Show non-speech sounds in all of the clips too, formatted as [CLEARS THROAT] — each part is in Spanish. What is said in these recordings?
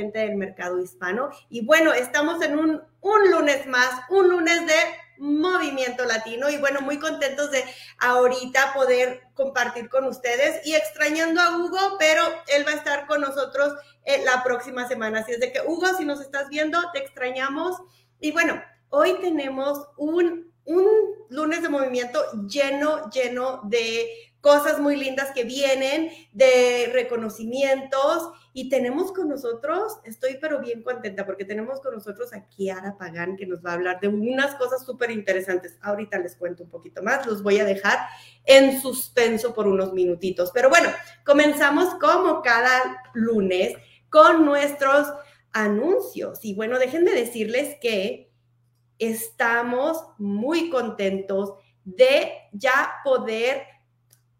Del mercado hispano. Y bueno, estamos en un, un lunes más, un lunes de movimiento latino. Y bueno, muy contentos de ahorita poder compartir con ustedes y extrañando a Hugo, pero él va a estar con nosotros eh, la próxima semana. Así es de que, Hugo, si nos estás viendo, te extrañamos. Y bueno, hoy tenemos un, un lunes de movimiento lleno, lleno de cosas muy lindas que vienen, de reconocimientos. Y tenemos con nosotros, estoy pero bien contenta porque tenemos con nosotros a Kiara Pagán que nos va a hablar de unas cosas súper interesantes. Ahorita les cuento un poquito más, los voy a dejar en suspenso por unos minutitos. Pero bueno, comenzamos como cada lunes con nuestros anuncios. Y bueno, dejen de decirles que estamos muy contentos de ya poder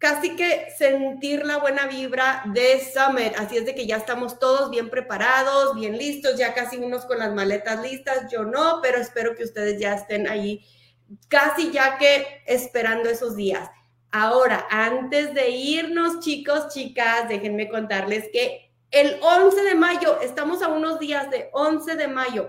casi que sentir la buena vibra de Summit. Así es de que ya estamos todos bien preparados, bien listos, ya casi unos con las maletas listas, yo no, pero espero que ustedes ya estén ahí casi ya que esperando esos días. Ahora, antes de irnos, chicos, chicas, déjenme contarles que el 11 de mayo, estamos a unos días de 11 de mayo.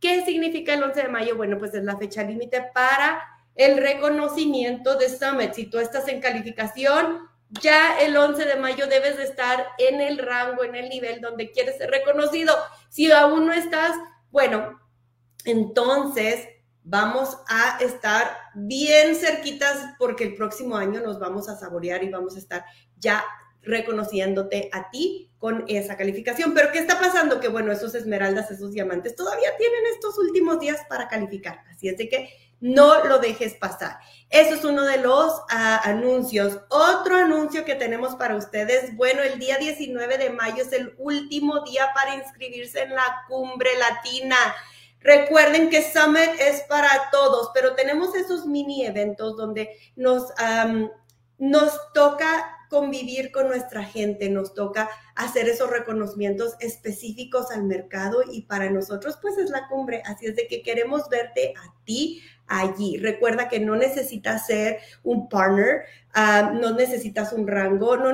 ¿Qué significa el 11 de mayo? Bueno, pues es la fecha límite para el reconocimiento de Summit. Si tú estás en calificación, ya el 11 de mayo debes de estar en el rango, en el nivel donde quieres ser reconocido. Si aún no estás, bueno, entonces vamos a estar bien cerquitas porque el próximo año nos vamos a saborear y vamos a estar ya reconociéndote a ti con esa calificación. Pero ¿qué está pasando? Que bueno, esos esmeraldas, esos diamantes todavía tienen estos últimos días para calificar. Así es de que no lo dejes pasar. Eso es uno de los ah, anuncios. Otro anuncio que tenemos para ustedes, bueno, el día 19 de mayo es el último día para inscribirse en la cumbre latina. Recuerden que Summit es para todos, pero tenemos esos mini eventos donde nos, nos toca convivir con nuestra gente, nos toca hacer esos reconocimientos específicos al mercado y para nosotros pues es la cumbre, así es de que queremos verte a ti allí. Recuerda que no necesitas ser un partner, ah, no necesitas un rango, no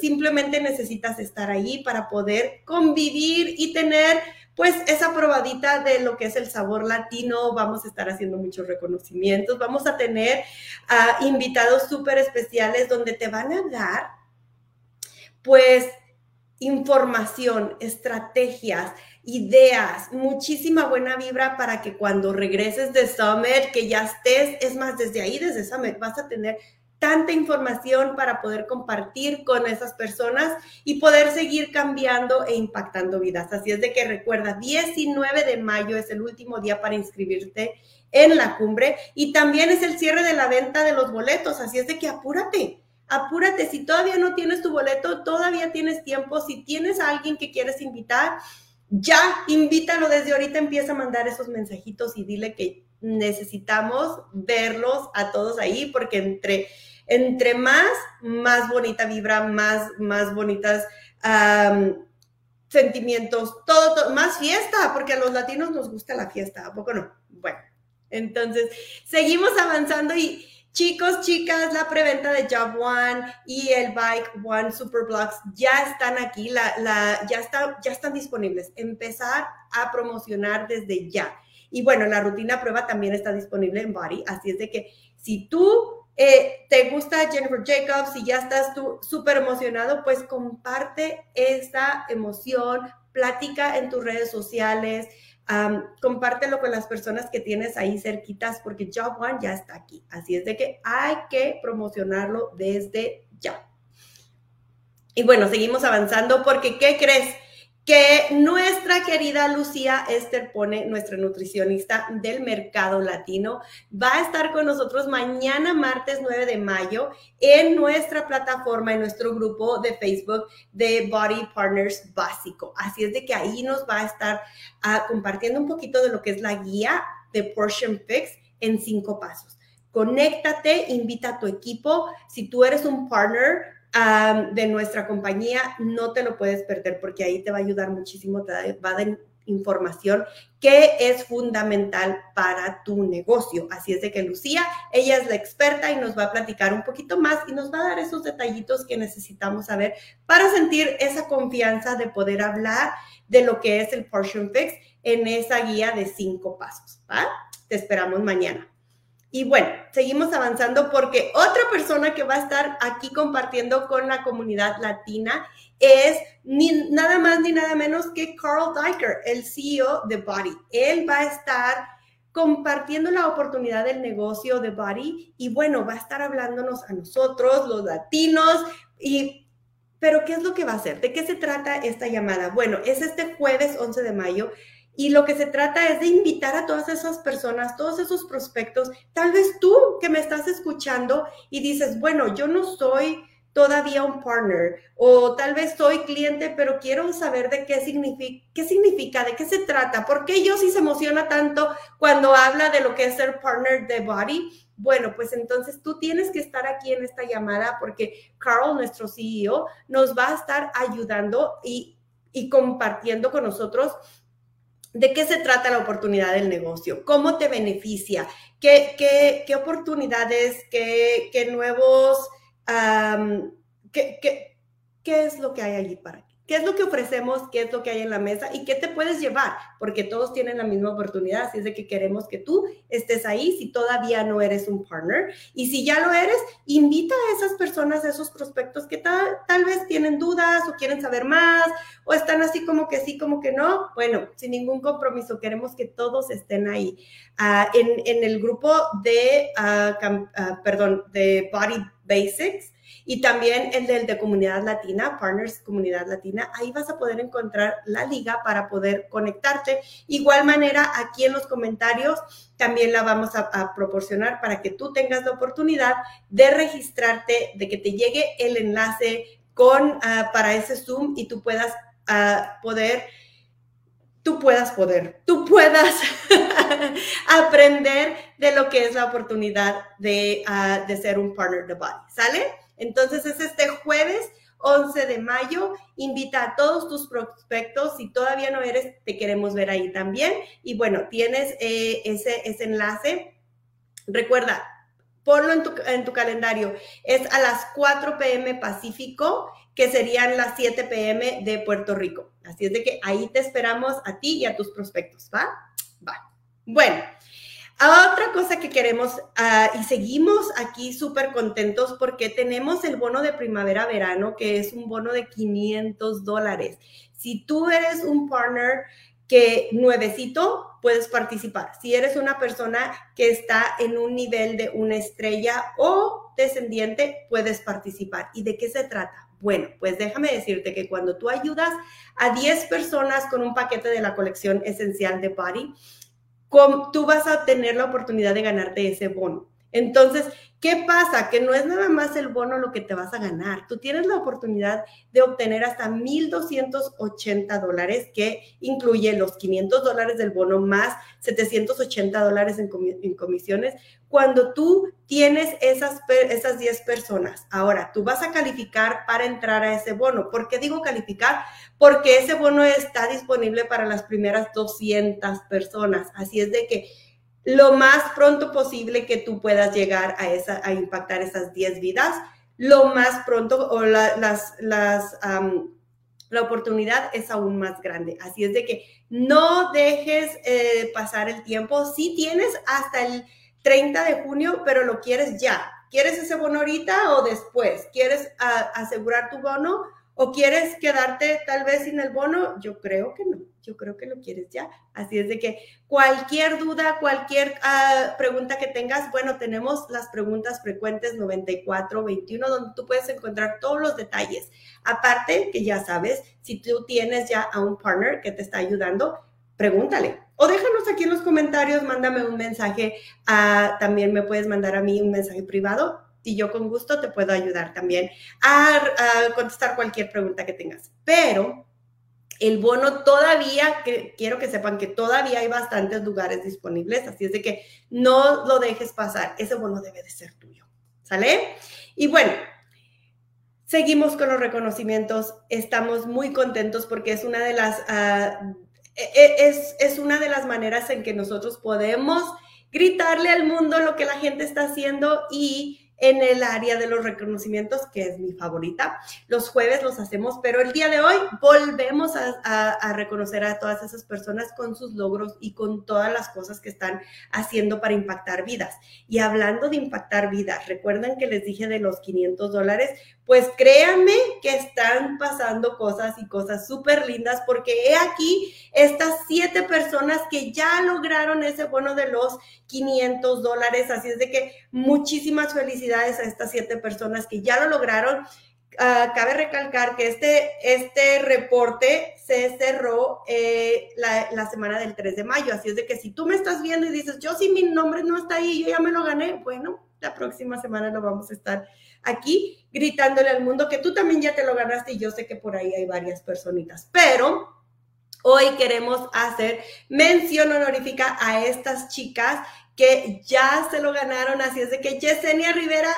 simplemente necesitas estar allí para poder convivir y tener pues esa probadita de lo que es el sabor latino, vamos a estar haciendo muchos reconocimientos, vamos a tener uh, invitados súper especiales donde te van a dar pues información, estrategias, ideas, muchísima buena vibra para que cuando regreses de Summit, que ya estés, es más, desde ahí, desde Summit, vas a tener tanta información para poder compartir con esas personas y poder seguir cambiando e impactando vidas. Así es de que recuerda, 19 de mayo es el último día para inscribirte en la cumbre y también es el cierre de la venta de los boletos. Así es de que apúrate. Apúrate, si todavía no tienes tu boleto, todavía tienes tiempo. Si tienes a alguien que quieres invitar, ya invítalo desde ahorita, empieza a mandar esos mensajitos y dile que necesitamos verlos a todos ahí, porque entre entre más, más bonita vibra, más, más bonitas sentimientos, todo, más fiesta, porque a los latinos nos gusta la fiesta, ¿a poco no? Bueno, entonces seguimos avanzando y chicos, chicas, la preventa de Job One y el Bike One Super Blocks ya están aquí, la, la, ya, está, ya están disponibles. Empezar a promocionar desde ya. Y bueno, la rutina prueba también está disponible en Body, así es de que si tú eh, te gusta Jennifer Jacobs y ya estás tú súper emocionado, pues comparte esta emoción, plática en tus redes sociales, compártelo con las personas que tienes ahí cerquitas porque Job One ya está aquí. Así es de que hay que promocionarlo desde ya. Y bueno, seguimos avanzando porque ¿qué crees? Que nuestra querida Lucía Esther pone, nuestra nutricionista del mercado latino, va a estar con nosotros mañana, martes 9 de mayo, en nuestra plataforma, en nuestro grupo de Facebook de Body Partners Básico. Así es de que ahí nos va a estar ah, compartiendo un poquito de lo que es la guía de Portion Fix en cinco pasos. Conéctate, invita a tu equipo. Si tú eres un partner, de nuestra compañía, no te lo puedes perder porque ahí te va a ayudar muchísimo, te va a información que es fundamental para tu negocio. Así es de que Lucía, ella es la experta y nos va a platicar un poquito más y nos va a dar esos detallitos que necesitamos saber para sentir esa confianza de poder hablar de lo que es el Portion Fix en esa guía de cinco pasos. Te esperamos mañana. Y bueno, seguimos avanzando porque otra persona que va a estar aquí compartiendo con la comunidad latina es ni, nada más ni nada menos que Carl Diker, el CEO de Body. Él va a estar compartiendo la oportunidad del negocio de Body y bueno, va a estar hablándonos a nosotros, los latinos, y pero ¿qué es lo que va a hacer? ¿De qué se trata esta llamada? Bueno, es este jueves 11 de mayo y lo que se trata es de invitar a todas esas personas, todos esos prospectos, tal vez tú que me estás escuchando y dices, bueno, yo no soy todavía un partner o tal vez soy cliente, pero quiero saber de qué significa, de qué se trata, por qué yo sí se emociona tanto cuando habla de lo que es ser partner de Body. Bueno, pues entonces tú tienes que estar aquí en esta llamada porque Carl, nuestro CEO, nos va a estar ayudando y, y compartiendo con nosotros ¿De qué se trata la oportunidad del negocio? ¿Cómo te beneficia? ¿Qué, qué, qué oportunidades, qué, qué nuevos, qué, qué, qué, es lo que hay allí para ti? ¿Qué es lo que ofrecemos? ¿Qué es lo que hay en la mesa? ¿Y qué te puedes llevar? Porque todos tienen la misma oportunidad, así es de que queremos que tú estés ahí si todavía no eres un partner. Y si ya lo eres, invita a esas personas, a esos prospectos que tal, tal vez tienen dudas o quieren saber más o están así como que sí, como que no. Bueno, sin ningún compromiso, queremos que todos estén ahí. Ah, en, en, el grupo de, uh, perdón, de Body Basics y también el del de comunidad latina, Partners Comunidad Latina. Ahí vas a poder encontrar la liga para poder conectarte. Igual manera, aquí en los comentarios también la vamos a, proporcionar para que tú tengas la oportunidad de registrarte, de que te llegue el enlace con, ah, para ese Zoom y tú puedas ah, poder tú puedas poder, tú puedas [LAUGHS] aprender de lo que es la oportunidad de, ah, de ser un partner de Body, ¿sale? Entonces es este jueves 11 de mayo. Invita a todos tus prospectos. Si todavía no eres, te queremos ver ahí también. Y bueno, tienes eh, ese, ese enlace. Recuerda, ponlo en tu, en tu, calendario. Es a las 4 p.m. Pacífico, que serían las 7 p.m. de Puerto Rico. Así es de que ahí te esperamos a ti y a tus prospectos, ¿va? Va. Bueno. Otra cosa que queremos ah, y seguimos aquí súper contentos porque tenemos el bono de primavera-verano, que es un bono de 500 dólares. Si tú eres un partner que nuevecito, puedes participar. Si eres una persona que está en un nivel de una estrella o descendiente, puedes participar. ¿Y de qué se trata? Bueno, pues déjame decirte que cuando tú ayudas a 10 personas con un paquete de la colección esencial de Body, tú vas a tener la oportunidad de ganarte ese bono. Entonces, ¿qué pasa? Que no es nada más el bono lo que te vas a ganar. Tú tienes la oportunidad de obtener hasta 1.280 dólares, que incluye los 500 dólares del bono más 780 dólares en, comisiones. Cuando tú tienes esas, esas 10 personas, ahora tú vas a calificar para entrar a ese bono. ¿Por qué digo calificar? Porque ese bono está disponible para las primeras 200 personas. Así es de que lo más pronto posible que tú puedas llegar a, esa, a impactar esas 10 vidas, lo más pronto o las, las la oportunidad es aún más grande. Así es de que no dejes eh, pasar el tiempo. Si tienes hasta el 30 de junio, pero lo quieres ya. ¿Quieres ese bono ahorita o después? ¿Quieres ah, asegurar tu bono? ¿O quieres quedarte tal vez sin el bono? Yo creo que no, yo creo que lo quieres ya. Así es de que cualquier duda, cualquier uh, pregunta que tengas, bueno, tenemos las preguntas frecuentes 9421 donde tú puedes encontrar todos los detalles. Aparte que ya sabes, si tú tienes ya a un partner que te está ayudando, pregúntale. O déjanos aquí en los comentarios, mándame un mensaje. También me puedes mandar a mí un mensaje privado y yo con gusto te puedo ayudar también a, contestar cualquier pregunta que tengas. Pero el bono todavía, que, quiero que sepan que todavía hay bastantes lugares disponibles, así es de que no lo dejes pasar, ese bono debe de ser tuyo, ¿sale? Y bueno, seguimos con los reconocimientos, estamos muy contentos porque es una de las... Uh, e, e, es, es una de las maneras en que nosotros podemos gritarle al mundo lo que la gente está haciendo y en el área de los reconocimientos, que es mi favorita. Los jueves los hacemos, pero el día de hoy volvemos a, reconocer a todas esas personas con sus logros y con todas las cosas que están haciendo para impactar vidas. Y hablando de impactar vidas, recuerdan que les dije de los 500 dólares, pues créanme que están pasando cosas y cosas súper lindas porque he aquí estas siete personas que ya lograron ese bono de los 500 dólares. Así es de que muchísimas felicidades a estas siete personas que ya lo lograron. Ah, cabe recalcar que este, este reporte se cerró eh, la, la, semana del 3 de mayo. Así es de que si tú me estás viendo y dices, yo sí, mi nombre no está ahí, yo ya me lo gané, bueno, la próxima semana lo vamos a estar aquí gritándole al mundo que tú también ya te lo ganaste y yo sé que por ahí hay varias personitas, pero hoy queremos hacer mención honorífica a estas chicas que ya se lo ganaron, así es de que Yesenia Rivera,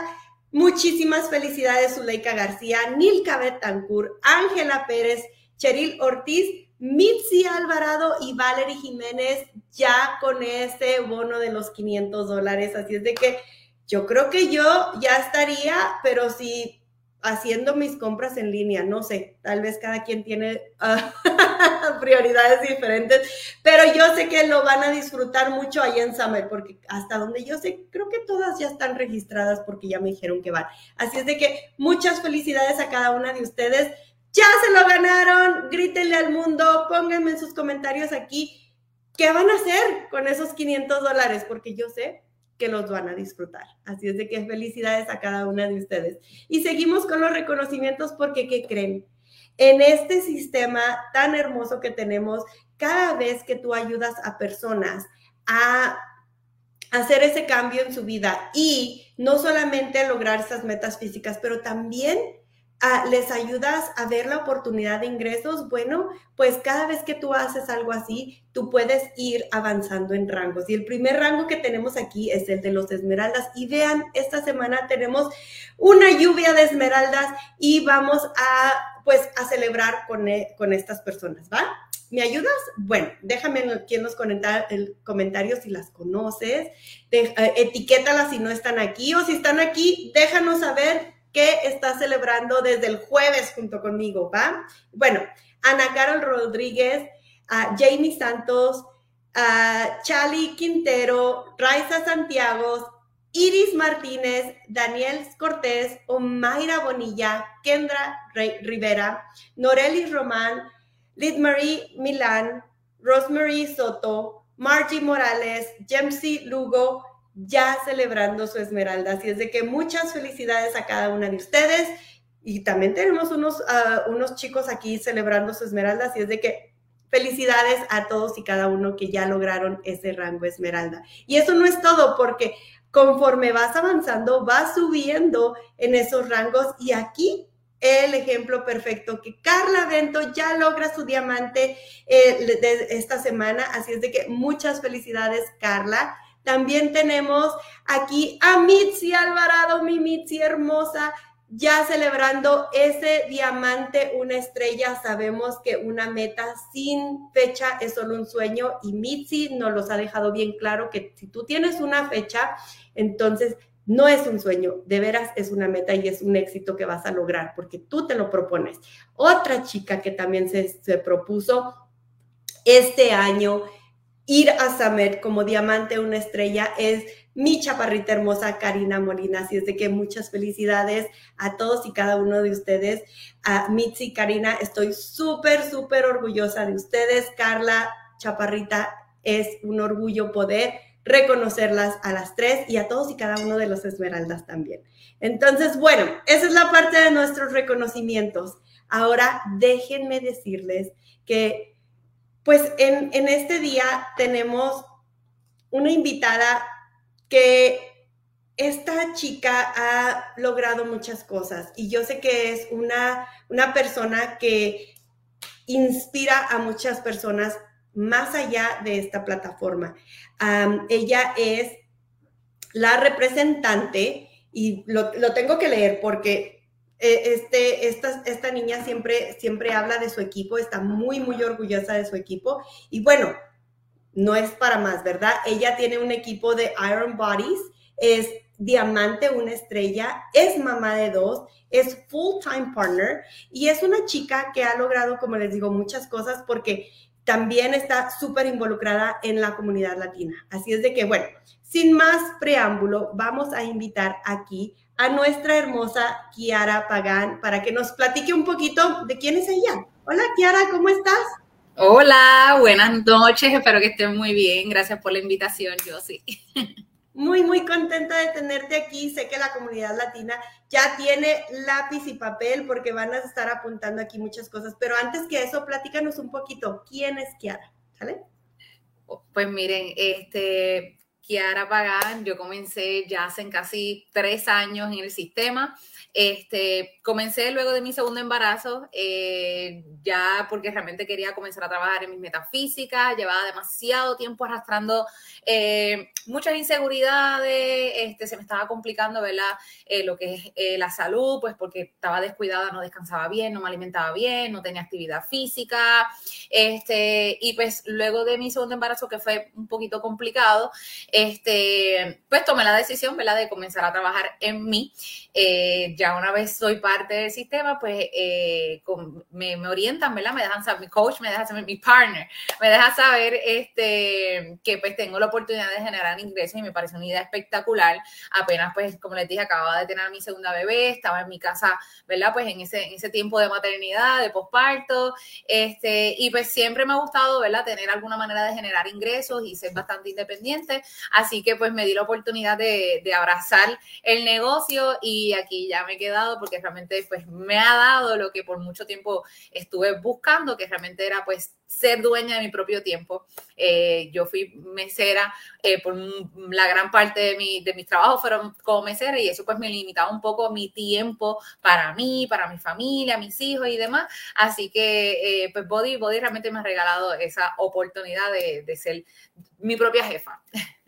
muchísimas felicidades, Zuleika García, Nilka Betancourt, Ángela Pérez, Cheryl Ortiz, Mitzi Alvarado y Valerie Jiménez ya con ese bono de los 500 dólares. Así es de que yo creo que yo ya estaría, pero sí haciendo mis compras en línea, no sé, tal vez cada quien tiene uh, [LAUGHS] prioridades diferentes, pero yo sé que lo van a disfrutar mucho ahí en Summer, porque hasta donde yo sé, creo que todas ya están registradas porque ya me dijeron que van. Así es de que muchas felicidades a cada una de ustedes. Ya se lo ganaron, grítenle al mundo, pónganme en sus comentarios aquí qué van a hacer con esos 500 dólares, porque yo sé que los van a disfrutar. Así es de que felicidades a cada una de ustedes. Y seguimos con los reconocimientos porque, ¿qué creen? En este sistema tan hermoso que tenemos, cada vez que tú ayudas a personas a hacer ese cambio en su vida y no solamente lograr esas metas físicas, pero también les ayudas a ver la oportunidad de ingresos, bueno, pues cada vez que tú haces algo así, tú puedes ir avanzando en rangos. Y el primer rango que tenemos aquí es el de los esmeraldas. Y vean, esta semana tenemos una lluvia de esmeraldas y vamos a, pues, a celebrar con, e, con estas personas, ¿va? ¿Me ayudas? Bueno, déjame aquí en los comentarios si las conoces, eh, etiquétalas si no están aquí o si están aquí, déjanos saber que está celebrando desde el jueves junto conmigo, ¿va? Bueno, Ana Carol Rodríguez, Jamie Santos, Chali Quintero, Raiza Santiago, Iris Martínez, Daniel Cortés, Omaira Bonilla, Kendra Rivera, Noreli Román, Lid Marie Milán, Rosemary Soto, Margie Morales, Jemsy Lugo, ya celebrando su esmeralda. Así es de que muchas felicidades a cada una de ustedes. Y también tenemos unos, ah, unos chicos aquí celebrando su esmeralda. Así es de que felicidades a todos y cada uno que ya lograron ese rango esmeralda. Y eso no es todo, porque conforme vas avanzando, vas subiendo en esos rangos. Y aquí el ejemplo perfecto que Carla Bento ya logra su diamante eh, de esta semana. Así es de que muchas felicidades, Carla. También tenemos aquí a Mitzi Alvarado, mi Mitzi hermosa, ya celebrando ese diamante, una estrella. Sabemos que una meta sin fecha es solo un sueño y Mitzi nos los ha dejado bien claro que si tú tienes una fecha, entonces no es un sueño, de veras es una meta y es un éxito que vas a lograr porque tú te lo propones. Otra chica que también se, se propuso este año ir a Samet como diamante, una estrella, es mi chaparrita hermosa Karina Molina. Así es de que muchas felicidades a todos y cada uno de ustedes. A Mitzi Karina, estoy súper, súper orgullosa de ustedes. Carla, chaparrita, es un orgullo poder reconocerlas a las tres y a todos y cada uno de los esmeraldas también. Entonces, bueno, esa es la parte de nuestros reconocimientos. Ahora déjenme decirles que pues en, este día tenemos una invitada que esta chica ha logrado muchas cosas y yo sé que es una, una persona que inspira a muchas personas más allá de esta plataforma. ella es la representante y lo, lo, tengo que leer porque este, esta, esta niña siempre, siempre habla de su equipo, está muy, muy orgullosa de su equipo. Y bueno, no es para más, ¿verdad? Ella tiene un equipo de Iron Bodies, es diamante, una estrella, es mamá de dos, es full-time partner y es una chica que ha logrado, como les digo, muchas cosas porque también está súper involucrada en la comunidad latina. Así es de que, bueno, sin más preámbulo, vamos a invitar aquí a nuestra hermosa Kiara Pagán para que nos platique un poquito de quién es ella. Hola Kiara, ¿cómo estás? Hola, buenas noches, espero que estén muy bien. Gracias por la invitación, yo sí. [LAUGHS] Muy, muy contenta de tenerte aquí. Sé que la comunidad latina ya tiene lápiz y papel porque van a estar apuntando aquí muchas cosas. Pero antes que eso, platícanos un poquito. ¿Quién es Kiara? ¿Sale? Pues miren, este, Kiara Pagán, yo comencé ya hace casi tres años en el sistema. Este, comencé luego de mi segundo embarazo, eh, ya porque realmente quería comenzar a trabajar en mis metafísicas, llevaba demasiado tiempo arrastrando eh, muchas inseguridades, este, se me estaba complicando, ¿verdad? Eh, lo que es la salud, pues porque estaba descuidada, no descansaba bien, no me alimentaba bien, no tenía actividad física, este, y pues luego de mi segundo embarazo, que fue un poquito complicado, este, pues tomé la decisión, ¿verdad? De comenzar a trabajar en mí ya una vez soy parte del sistema, pues eh, me, orientan, ¿verdad? Me dejan saber, mi coach me deja saber, mi partner me deja saber este, que pues tengo la oportunidad de generar ingresos y me parece una idea espectacular. Apenas pues, como les dije, acababa de tener a mi segunda bebé, estaba en mi casa, ¿verdad? Pues en ese, en ese tiempo de maternidad, de posparto, este, y pues siempre me ha gustado, ¿verdad? Tener alguna manera de generar ingresos y ser bastante independiente. Así que pues me di la oportunidad de, abrazar el negocio y aquí ya me he quedado porque realmente pues me ha dado lo que por mucho tiempo estuve buscando, que realmente era pues ser dueña de mi propio tiempo. Eh, yo fui mesera eh, por la gran parte de, mi, de mis trabajos fueron como mesera y eso pues me limitaba un poco mi tiempo para mí, para mi familia, mis hijos y demás. Así que eh, pues Body, Body realmente me ha regalado esa oportunidad de ser mi propia jefa. [LAUGHS]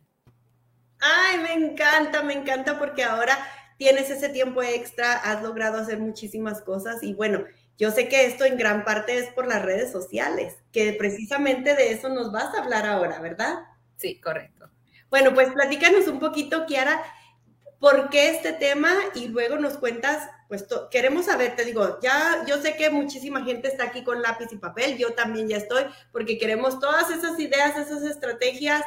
Ay, me encanta, me encanta porque ahora tienes ese tiempo extra, has logrado hacer muchísimas cosas y bueno, yo sé que esto en gran parte es por las redes sociales, que precisamente de eso nos vas a hablar ahora, ¿verdad? Sí, correcto. Bueno, pues platícanos un poquito, Kiara, por qué este tema y luego nos cuentas, pues queremos saber, te digo, ya yo sé que muchísima gente está aquí con lápiz y papel, yo también ya estoy, porque queremos todas esas ideas, esas estrategias,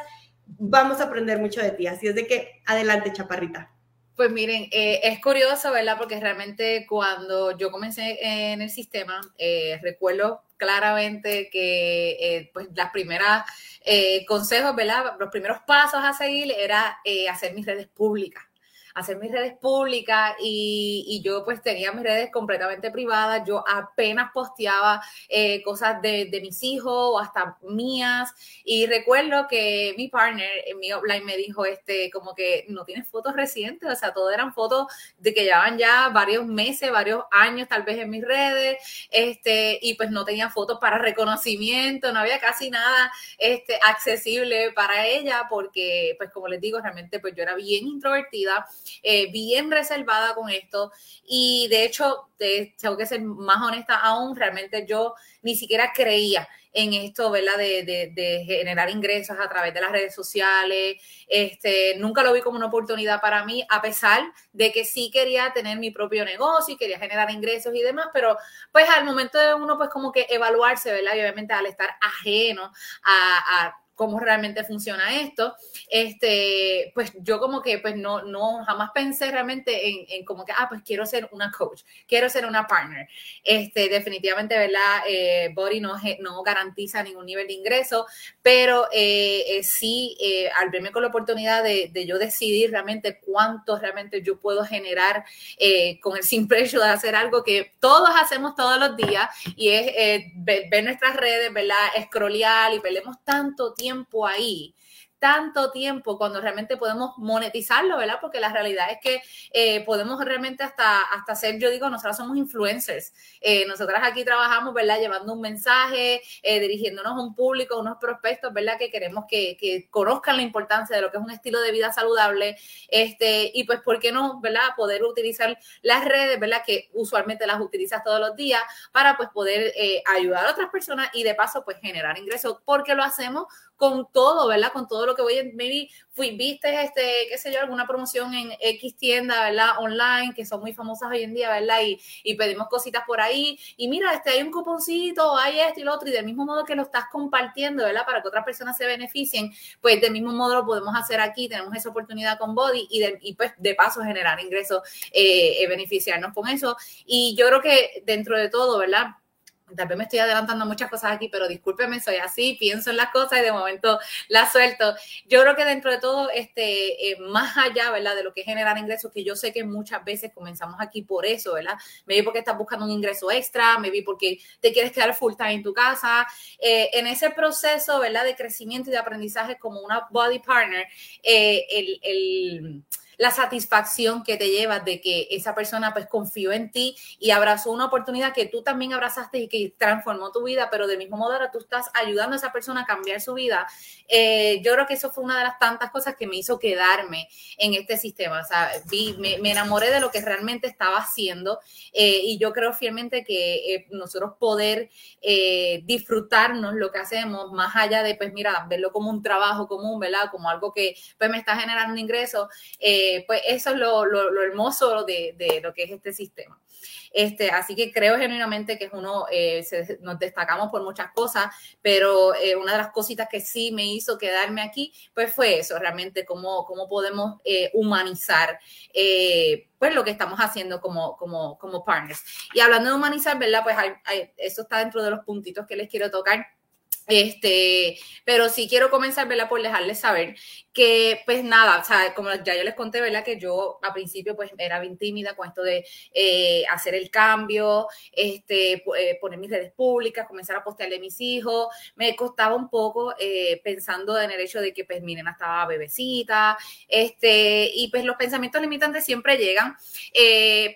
vamos a aprender mucho de ti, así es de que adelante, chaparrita. Pues miren, eh, es curioso, ¿verdad? Porque realmente cuando yo comencé en el sistema, eh, recuerdo claramente que eh, pues las primeras consejos, ¿verdad? Los primeros pasos a seguir era hacer mis redes públicas hacer mis redes públicas y, yo pues tenía mis redes completamente privadas, yo apenas posteaba eh, cosas de, mis hijos o hasta mías. Y recuerdo que mi partner en mi offline me dijo este como que no tienes fotos recientes, o sea, todo eran fotos de que llevaban ya varios meses, varios años tal vez en mis redes, este, y pues no tenía fotos para reconocimiento, no había casi nada este, accesible para ella porque pues como les digo, realmente pues yo era bien introvertida eh, bien reservada con esto y de hecho, tengo que ser más honesta aún, realmente yo ni siquiera creía en esto, ¿verdad? De, generar ingresos a través de las redes sociales. Este, nunca lo vi como una oportunidad para mí, a pesar de que sí quería tener mi propio negocio y quería generar ingresos y demás, pero pues al momento de uno, pues como que evaluarse, ¿verdad? Obviamente al estar ajeno a cómo realmente funciona esto, este, pues yo como que pues no, no jamás pensé realmente en, en como que, ah, pues quiero ser una coach, quiero ser una partner. Este, definitivamente, ¿verdad? Eh, Body no, no garantiza ningún nivel de ingreso, pero eh, eh, sí, al verme con la oportunidad de, de, yo decidir realmente cuánto realmente yo puedo generar con el simple hecho de hacer algo que todos hacemos todos los días y es ver, ver, nuestras redes, ¿verdad? Scrollear y perdemos tanto tiempo ahí tanto tiempo cuando realmente podemos monetizarlo, ¿verdad? Porque la realidad es que eh, podemos realmente hasta, hasta ser, yo digo, nosotras somos influencers. Eh, nosotras aquí trabajamos, ¿verdad? Llevando un mensaje, eh, dirigiéndonos a un público, a unos prospectos, ¿verdad? Que queremos que, que, conozcan la importancia de lo que es un estilo de vida saludable. Este, y pues, ¿por qué no, ¿verdad? Poder utilizar las redes, ¿verdad? Que usualmente las utilizas todos los días para pues poder ayudar a otras personas y de paso pues generar ingresos porque lo hacemos con todo, ¿verdad? Con todo lo que voy, maybe fui, viste, este, qué sé yo, alguna promoción en X tienda, ¿verdad? Online, que son muy famosas hoy en día, ¿verdad? Y, y pedimos cositas por ahí. Y mira, este, hay un cuponcito, hay esto y lo otro, y del mismo modo que lo estás compartiendo, ¿verdad? Para que otras personas se beneficien, pues del mismo modo lo podemos hacer aquí, tenemos esa oportunidad con Body y, de, y pues de paso generar ingresos, eh, eh beneficiarnos con eso. Y yo creo que dentro de todo, ¿verdad? Tal vez me estoy adelantando muchas cosas aquí, pero discúlpeme, soy así, pienso en las cosas y de momento las suelto. Yo creo que dentro de todo, este, eh, más allá, ¿verdad? De lo que es generar ingresos, que yo sé que muchas veces comenzamos aquí por eso, ¿verdad? Me vi porque estás buscando un ingreso extra, me vi porque te quieres quedar full time en tu casa. Eh, en ese proceso, ¿verdad? De crecimiento y de aprendizaje como una body partner, eh, el, el la satisfacción que te llevas de que esa persona pues confió en ti y abrazó una oportunidad que tú también abrazaste y que transformó tu vida, pero del mismo modo ahora tú estás ayudando a esa persona a cambiar su vida. Eh, yo creo que eso fue una de las tantas cosas que me hizo quedarme en este sistema. O sea, vi, me, enamoré de lo que realmente estaba haciendo eh, y yo creo fielmente que eh, nosotros poder disfrutarnos lo que hacemos más allá de, pues mira, verlo como un trabajo común, ¿verdad? Como algo que pues me está generando un ingreso. Eh, eh, pues eso es lo, hermoso de, lo que es este sistema. Este, así que creo genuinamente que es uno, eh, nos destacamos por muchas cosas, pero eh, una de las cositas que sí me hizo quedarme aquí, pues fue eso, realmente cómo, cómo podemos humanizar pues lo que estamos haciendo como, como, como partners. Y hablando de humanizar, ¿verdad? Pues eso está dentro de los puntitos que les quiero tocar este, pero sí quiero comenzar, ¿verdad? Por dejarles saber que, pues nada, o sea, como ya yo les conté, ¿verdad? Que yo a principio, pues era bien tímida con esto de eh, hacer el cambio, este, eh, poner mis redes públicas, comenzar a postearle a mis hijos. Me costaba un poco eh, pensando en el hecho de que, pues, mi nena estaba bebecita, este, y pues los pensamientos limitantes siempre llegan,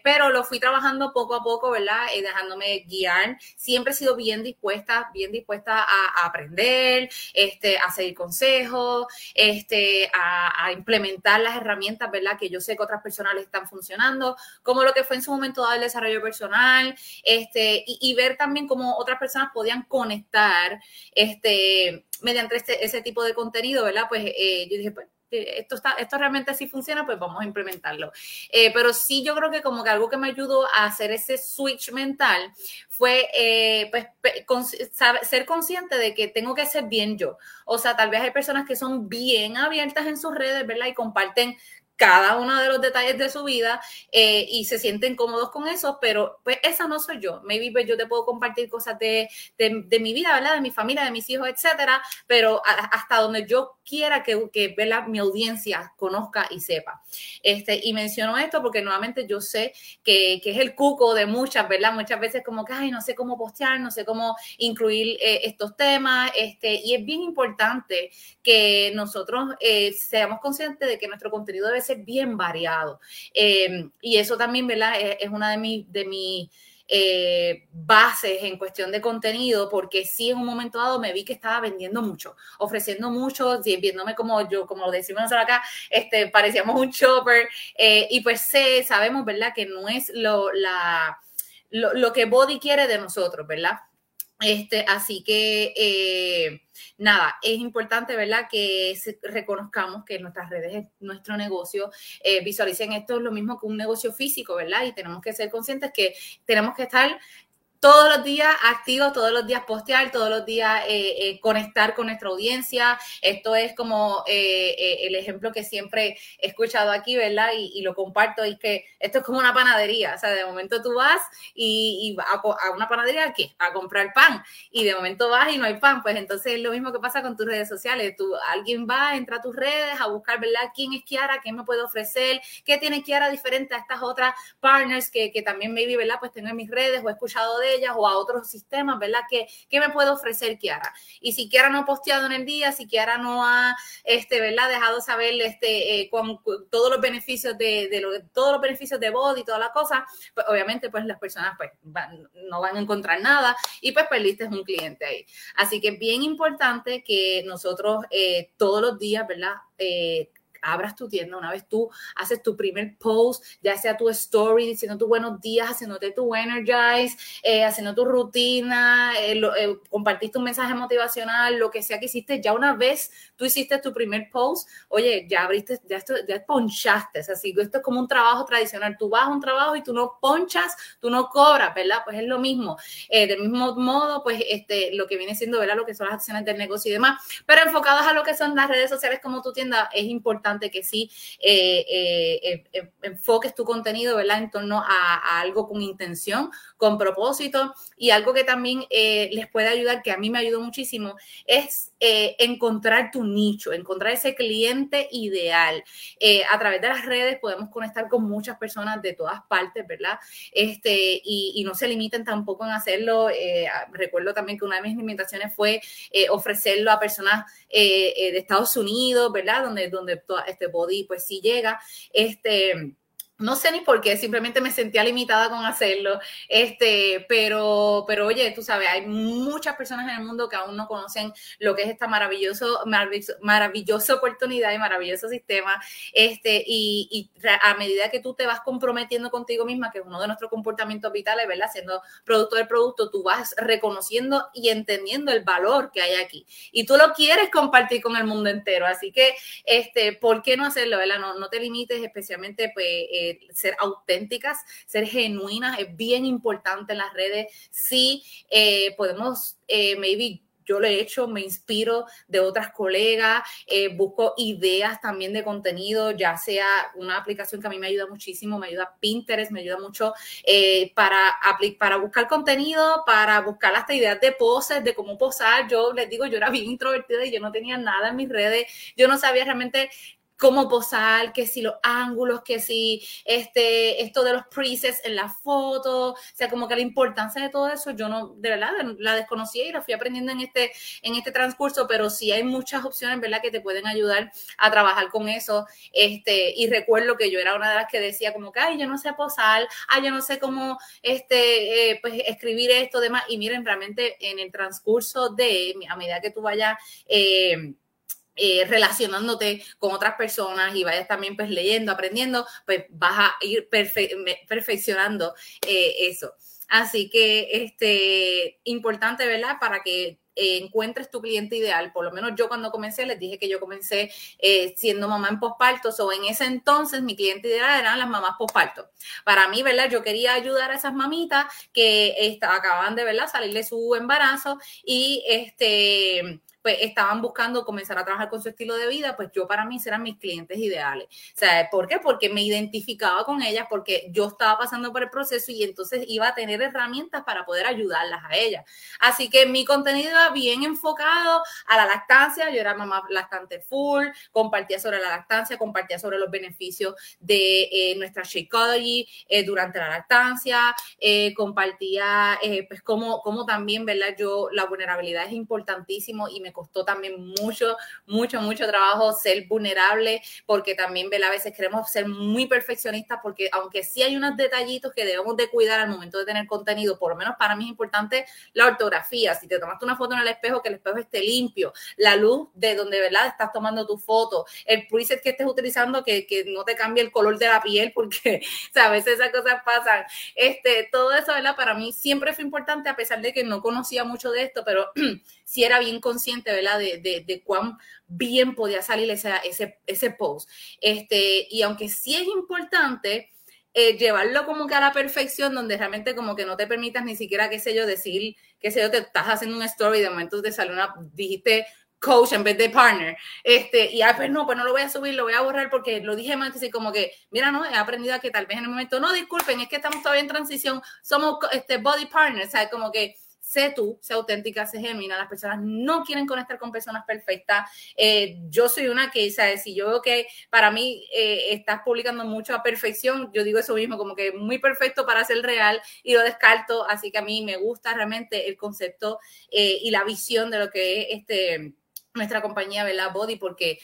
pero lo fui trabajando poco a poco, ¿verdad? dejándome guiar. Siempre he sido bien dispuesta, bien dispuesta a aprender, este, a seguir consejos, este, a, implementar las herramientas, ¿verdad? Que yo sé que otras personas les están funcionando, como lo que fue en su momento dado el desarrollo personal, este, y, ver también cómo otras personas podían conectar, este, mediante este, ese tipo de contenido, ¿verdad? Pues eh, yo dije, pues esto, está, esto realmente sí funciona, pues vamos a implementarlo. Eh, pero sí yo creo que como que algo que me ayudó a hacer ese switch mental fue eh, pues, ser consciente de que tengo que ser bien yo. O sea, tal vez hay personas que son bien abiertas en sus redes, ¿verdad? Y comparten cada uno de los detalles de su vida eh, y se sienten cómodos con eso, pero pues esa no soy yo. Maybe pues, yo te puedo compartir cosas de, de, mi vida, ¿verdad? De mi familia, de mis hijos, etcétera, pero hasta donde yo quiera que, que mi audiencia conozca y sepa. Este, y menciono esto porque nuevamente yo sé que, que, es el cuco de muchas, ¿verdad? Muchas veces como que, ay, no sé cómo postear, no sé cómo incluir eh, estos temas, este, y es bien importante que nosotros eh, seamos conscientes de que nuestro contenido debe ser bien variado. Em, y eso también, ¿verdad? Es, una de mis... De mis eh, bases en cuestión de contenido, porque sí en un momento dado me vi que estaba vendiendo mucho, ofreciendo mucho, viéndome como yo, como lo decimos acá, este, parecíamos un shopper, eh, y pues sé, sabemos, ¿verdad? Que no es lo, la, lo, que Body quiere de nosotros, ¿verdad? Este, así que eh, nada, es importante, ¿verdad? Que reconozcamos que nuestras redes nuestro negocio, eh, visualicen esto es lo mismo que un negocio físico, ¿verdad? Y tenemos que ser conscientes que tenemos que estar todos los días activos, todos los días postear, todos los días eh, eh, conectar con nuestra audiencia. Esto es como eh, el ejemplo que siempre he escuchado aquí, ¿verdad? Y, lo comparto, y que esto es como una panadería, o sea, de momento tú vas y, a, a, una panadería, ¿qué? A comprar pan, y de momento vas y no hay pan, pues entonces es lo mismo que pasa con tus redes sociales. Tú, alguien va, entra a tus redes a buscar, ¿verdad? ¿Quién es Kiara? ¿Qué me puede ofrecer? ¿Qué tiene Kiara diferente a estas otras partners que, que también maybe, ¿verdad? Pues tengo en mis redes o he escuchado de ellas o a otros sistemas, ¿verdad? ¿Qué, me puede ofrecer Kiara? Y si Kiara no ha posteado en el día, si Kiara no ha, este, ¿verdad? Dejado saber este, eh, con, todos los beneficios de, lo, todos los beneficios de body y toda la cosa, pues obviamente pues las personas pues no van a encontrar nada y pues perdiste un cliente ahí. Así que es bien importante que nosotros eh, todos los días, ¿verdad? Eh, abras tu tienda, una vez tú haces tu primer post, ya sea tu story diciendo tus buenos días, haciéndote tu energize, eh, haciendo tu rutina, eh, eh, compartiste un mensaje motivacional, lo que sea que hiciste, ya una vez tú hiciste tu primer post, oye, ya abriste, ya, esto, ya ponchaste, así esto es como un trabajo tradicional, tú vas a un trabajo y tú no ponchas, tú no cobras, ¿verdad? Pues es lo mismo. del mismo modo, pues este, lo que viene siendo, ¿verdad? Lo que son las acciones del negocio y demás, pero enfocadas a lo que son las redes sociales como tu tienda, es importante que sí eh, eh, eh, enfoques tu contenido, ¿verdad? En torno a, a, algo con intención, con propósito y algo que también les puede ayudar, que a mí me ayudó muchísimo, es encontrar tu nicho, encontrar ese cliente ideal. a través de las redes podemos conectar con muchas personas de todas partes, ¿verdad? Este, y, no se limiten tampoco en hacerlo. recuerdo también que una de mis limitaciones fue ofrecerlo a personas de Estados Unidos, ¿verdad? Donde, donde este body pues sí llega. Este, no sé ni por qué, simplemente me sentía limitada con hacerlo. Este, pero, pero oye, tú sabes, hay muchas personas en el mundo que aún no conocen lo que es esta maravilloso, maravillosa oportunidad y maravilloso sistema. Este, y, y, a medida que tú te vas comprometiendo contigo misma, que es uno de nuestros comportamientos vitales, ¿verdad? Siendo producto del producto, tú vas reconociendo y entendiendo el valor que hay aquí. Y tú lo quieres compartir con el mundo entero. Así que, este, ¿por qué no hacerlo, verdad? No, no te limites, especialmente, pues, eh, ser auténticas, ser genuinas, es bien importante en las redes. Sí, eh, podemos, eh, maybe yo lo he hecho, me inspiro de otras colegas, eh, busco ideas también de contenido, ya sea una aplicación que a mí me ayuda muchísimo, me ayuda Pinterest, me ayuda mucho para, para buscar contenido, para buscar hasta ideas de poses, de cómo posar. Yo les digo, yo era bien introvertida y yo no tenía nada en mis redes, yo no sabía realmente cómo posar, que si los ángulos, que si este, esto de los presets en la foto, o sea, como que la importancia de todo eso, yo no, de verdad, la desconocía y la fui aprendiendo en este, en este transcurso, pero sí hay muchas opciones, ¿verdad?, que te pueden ayudar a trabajar con eso. Este, y recuerdo que yo era una de las que decía como que, ay, yo no sé posar, ay, yo no sé cómo, este, eh, pues, escribir esto, demás. Y miren, realmente en el transcurso de, a medida que tú vayas... Eh, eh, relacionándote con otras personas y vayas también pues leyendo, aprendiendo, pues vas a ir perfeccionando eh, eso. Así que, este, importante, ¿verdad? Para que eh, encuentres tu cliente ideal. Por lo menos yo cuando comencé, les dije que yo comencé siendo mamá en posparto, o en ese entonces mi cliente ideal eran las mamás posparto. Para mí, ¿verdad? Yo quería ayudar a esas mamitas que acaban de, ¿verdad? Salir de su embarazo y este pues estaban buscando comenzar a trabajar con su estilo de vida, pues yo para mí eran mis clientes ideales. O sea, ¿por qué? Porque me identificaba con ellas, porque yo estaba pasando por el proceso y entonces iba a tener herramientas para poder ayudarlas a ellas. Así que mi contenido iba bien enfocado a la lactancia, yo era mamá lactante full, compartía sobre la lactancia, compartía sobre los beneficios de eh, nuestra Shakeology eh, durante la lactancia, eh, compartía pues cómo, cómo también, ¿verdad? Yo, la vulnerabilidad es importantísimo y me costó también mucho, mucho, mucho trabajo ser vulnerable, porque también a veces queremos ser muy perfeccionistas, porque aunque sí hay unos detallitos que debemos de cuidar al momento de tener contenido, por lo menos para mí es importante la ortografía. Si te tomaste una foto en el espejo, que el espejo esté limpio, la luz de donde ¿verdad? estás tomando tu foto, el preset que estés utilizando, que, que no te cambie el color de la piel, [LAUGHS] porque a veces esas cosas pasan. Este, todo eso, ¿verdad? Para mí siempre fue importante, a pesar de que no conocía mucho de esto, pero [CLEARS THROAT] sí era bien consciente ¿verdad? De, de, cuán bien podía salir ese, ese, ese post. Este, y aunque sí es importante, eh, llevarlo como que a la perfección, donde realmente como que no te permitas ni siquiera, qué sé yo, decir, qué sé yo, te estás haciendo una story, de momento te sale una, dijiste coach en vez de partner, este, y ah, pues no, pues no lo voy a subir, lo voy a borrar porque lo dije más, así como que, mira, no, he aprendido a que tal vez en el momento, no, disculpen, es que estamos todavía en transición, somos este, body partners, o sea, como que sé tú, sé auténtica, sé genuina, las personas no quieren conectar con personas perfectas. Eh, yo soy una que, ¿sabes? Si yo veo que para mí eh, estás publicando mucho a perfección, yo digo eso mismo, como que muy perfecto para ser real y lo descarto, así que a mí me gusta realmente el concepto eh, y la visión de lo que es este nuestra compañía, ¿verdad? Body, porque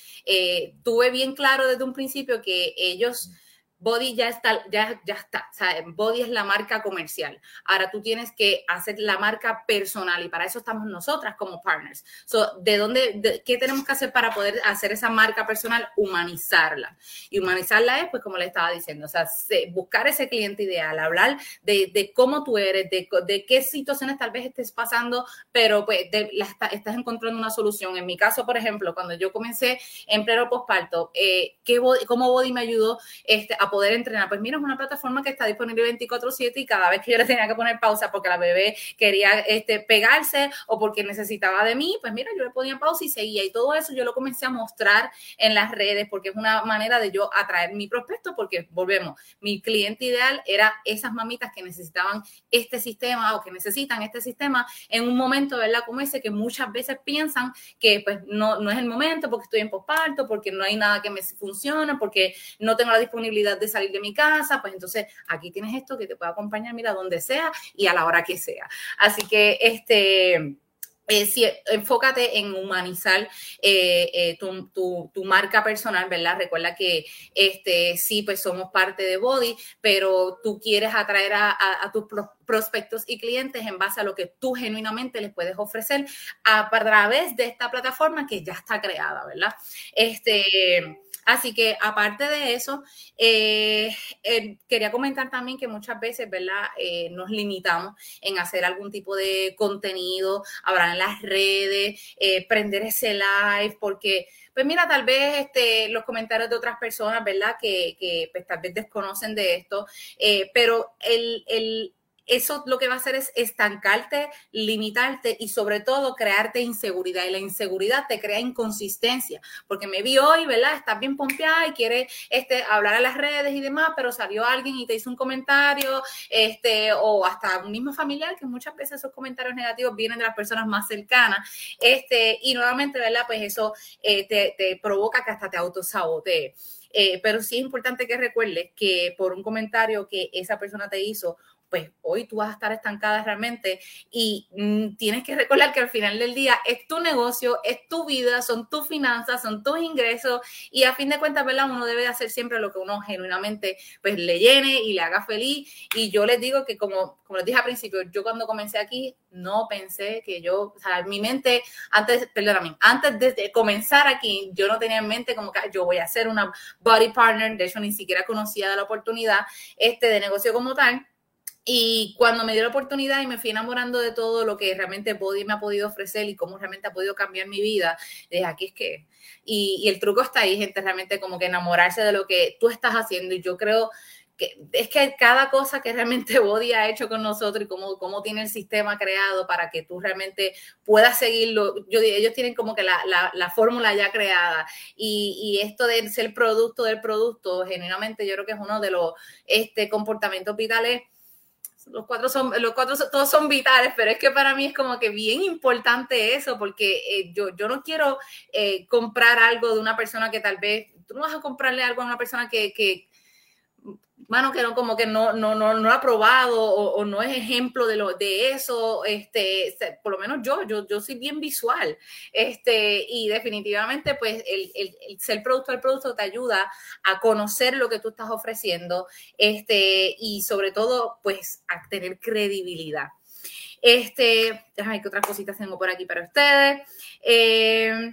tuve bien claro desde un principio que ellos Body ya está, ya, ya está. O sea, Body es la marca comercial. Ahora tú tienes que hacer la marca personal y para eso estamos nosotras como partners. So, ¿de dónde, qué tenemos que hacer para poder hacer esa marca personal? Humanizarla. Y humanizarla es, pues, como le estaba diciendo, o sea, buscar ese cliente ideal, hablar de, de cómo tú eres, de, de, qué situaciones tal vez estés pasando, pero pues la, estás encontrando una solución. En mi caso, por ejemplo, cuando yo comencé en pleno postparto, eh, ¿qué ¿cómo Body me ayudó este, a poder entrenar. Pues mira, es una plataforma que está disponible 24/7 y cada vez que yo le tenía que poner pausa porque la bebé quería este, pegarse o porque necesitaba de mí, pues mira, yo le ponía pausa y seguía. Y todo eso yo lo comencé a mostrar en las redes porque es una manera de yo atraer mi prospecto porque volvemos, mi cliente ideal era esas mamitas que necesitaban este sistema o que necesitan este sistema en un momento, ¿verdad? Como ese que muchas veces piensan que pues no, no es el momento porque estoy en posparto, porque no hay nada que me funcione, porque no tengo la disponibilidad de salir de mi casa, pues entonces aquí tienes esto que te puede acompañar, mira, donde sea y a la hora que sea. Así que este... Eh, enfócate en humanizar eh, eh, tu, marca personal, ¿verdad? Recuerda que este, sí, pues somos parte de Body, pero tú quieres atraer a, a, tus prospectos y clientes en base a lo que tú genuinamente les puedes ofrecer a, través de esta plataforma que ya está creada, ¿verdad? Este Así que aparte de eso, eh, eh, quería comentar también que muchas veces, ¿verdad? Eh, nos limitamos en hacer algún tipo de contenido, hablar en las redes, prender ese live, porque pues mira, tal vez este, los comentarios de otras personas, ¿verdad? Que, que pues, tal vez desconocen de esto, pero el, el, eso lo que va a hacer es estancarte, limitarte y sobre todo crearte inseguridad. Y la inseguridad te crea inconsistencia, porque me vi hoy, ¿verdad? Estás bien pompeada y quieres este, hablar a las redes y demás, pero salió alguien y te hizo un comentario, este, o hasta un mismo familiar, que muchas veces esos comentarios negativos vienen de las personas más cercanas. Este, y nuevamente, ¿verdad? Pues eso eh, te, provoca que hasta te autosabotee. Eh, pero sí es importante que recuerdes que por un comentario que esa persona te hizo pues hoy tú vas a estar estancada realmente y mm, tienes que recordar que al final del día es tu negocio, es tu vida, son tus finanzas, son tus ingresos y a fin de cuentas, ¿verdad? Uno debe hacer siempre lo que uno genuinamente pues le llene y le haga feliz y yo les digo que como, como les dije al principio, yo cuando comencé aquí no pensé que yo, o sea, mi mente, antes, perdóname, antes de comenzar aquí, yo no tenía en mente como que yo voy a ser una body partner, de hecho ni siquiera conocía de la oportunidad este de negocio como tal y cuando me dio la oportunidad y me fui enamorando de todo lo que realmente Body me ha podido ofrecer y cómo realmente ha podido cambiar mi vida, dije, aquí es que... Y, y el truco está ahí, gente, realmente como que enamorarse de lo que tú estás haciendo. Y yo creo que es que cada cosa que realmente [LAUGHS] Body ha hecho con nosotros y cómo, cómo tiene el sistema creado para que tú realmente puedas seguirlo. Yo, ellos tienen como que la, la, la fórmula ya creada y, y, esto de ser producto del producto, genuinamente yo creo que es uno de los este, comportamientos vitales los cuatro son, los cuatro todos son vitales, pero es que para mí es como que bien importante eso, porque eh, yo, yo no quiero eh, comprar algo de una persona que tal vez, tú no vas a comprarle algo a una persona que, que mano, que no, como que no, no, no, no ha probado o, no es ejemplo de, lo, de eso, este, por lo menos yo, yo, yo soy bien visual, este, y definitivamente, pues, el, el, ser producto del producto te ayuda a conocer lo que tú estás ofreciendo, este, y sobre todo, pues, a tener credibilidad. Este, déjame que otras cositas tengo por aquí para ustedes. Eh,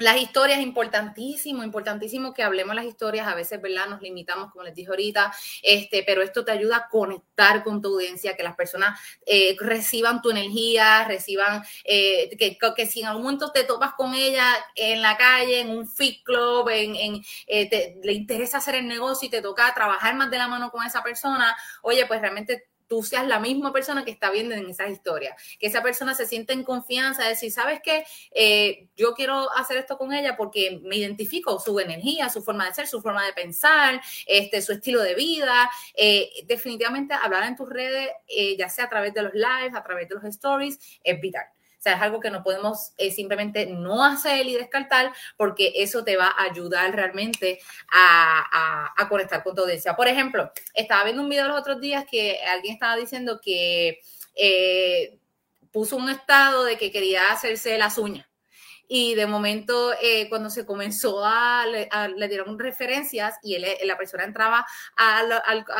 las historias, importantísimo, importantísimo que hablemos las historias. A veces, ¿verdad? Nos limitamos, como les dije ahorita, este, pero esto te ayuda a conectar con tu audiencia, que las personas eh, reciban tu energía, reciban, eh, que, que, si en algún momento te topas con ella en la calle, en un fit club, en, en eh, le interesa hacer el negocio y te toca trabajar más de la mano con esa persona, oye, pues realmente tú seas la misma persona que está viendo en esas historias, que esa persona se siente en confianza, de decir, ¿sabes qué? Eh, yo quiero hacer esto con ella porque me identifico su energía, su forma de ser, su forma de pensar, este, su estilo de vida. Eh, definitivamente hablar en tus redes, eh, ya sea a través de los lives, a través de los stories, es vital. Sea, es algo que no podemos eh, simplemente no hacer y descartar porque eso te va a ayudar realmente a, conectar con tu audiencia. Por ejemplo, estaba viendo un video los otros días que alguien estaba diciendo que eh, puso un estado de que quería hacerse las uñas y de momento eh, cuando se comenzó a, le dieron referencias y él, la persona entraba a,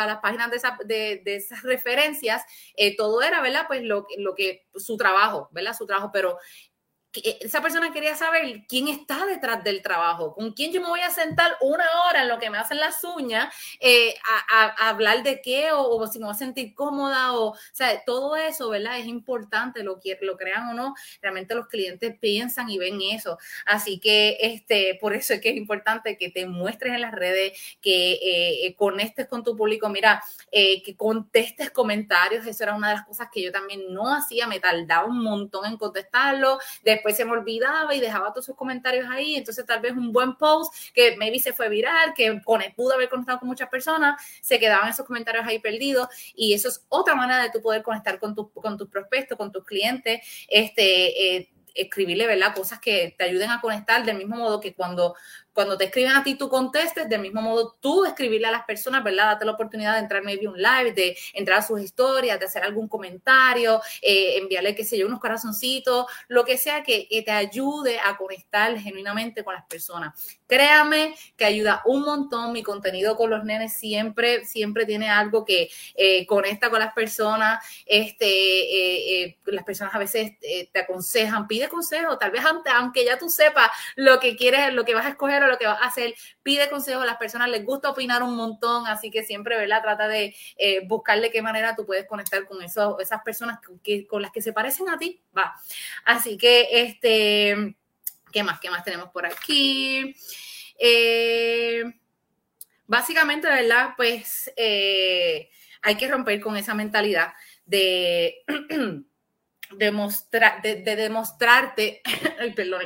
las páginas de, esas referencias, eh, todo era, ¿verdad? Pues lo, lo que, su trabajo, ¿verdad? Su trabajo, pero eh, esa persona quería saber quién está detrás del trabajo, con quién yo me voy a sentar una hora en lo que me hacen las uñas, eh, a, hablar de qué, o, si me voy a sentir cómoda, o, o sea, todo eso, ¿verdad? Es importante, lo, lo crean o no, realmente los clientes piensan y ven eso. Así que, este, por eso es que es importante que te muestres en las redes, que eh, conectes con tu público, mira, que contestes comentarios, eso era una de las cosas que yo también no hacía, me tardaba un montón en contestarlo, de después se me olvidaba y dejaba todos sus comentarios ahí, entonces tal vez un buen post que maybe se fue viral, que con, pudo haber conectado con muchas personas, se quedaban esos comentarios ahí perdidos y eso es otra manera de tú poder conectar con, tu, con tus prospectos, con tus clientes, este, eh, escribirle, ¿verdad? Cosas que te ayuden a conectar del mismo modo que cuando cuando te escriben a ti, tú contestes, del mismo modo tú escribirle a las personas, ¿verdad? Date la oportunidad de entrar maybe un live, de entrar a sus historias, de hacer algún comentario, eh, enviarle, qué sé yo, unos corazoncitos, lo que sea que, te ayude a conectar genuinamente con las personas. Créame que ayuda un montón. Mi contenido con los nenes siempre, siempre tiene algo que eh, conecta con las personas. Este, eh, las personas a veces te aconsejan, pide consejo, tal vez aunque ya tú sepas lo que quieres, lo que vas a escoger lo que va a hacer, pide consejos, a las personas les gusta opinar un montón, así que siempre, ¿verdad? Trata de eh, buscarle qué manera tú puedes conectar con eso, esas personas que, con las que se parecen a ti, va. Así que, este, ¿qué más? ¿Qué más tenemos por aquí? Eh, básicamente, ¿verdad? Pues eh, hay que romper con esa mentalidad de, [CLEARS THROAT] demostrar, de, de demostrarte, [CLEARS THROAT] ay, perdón,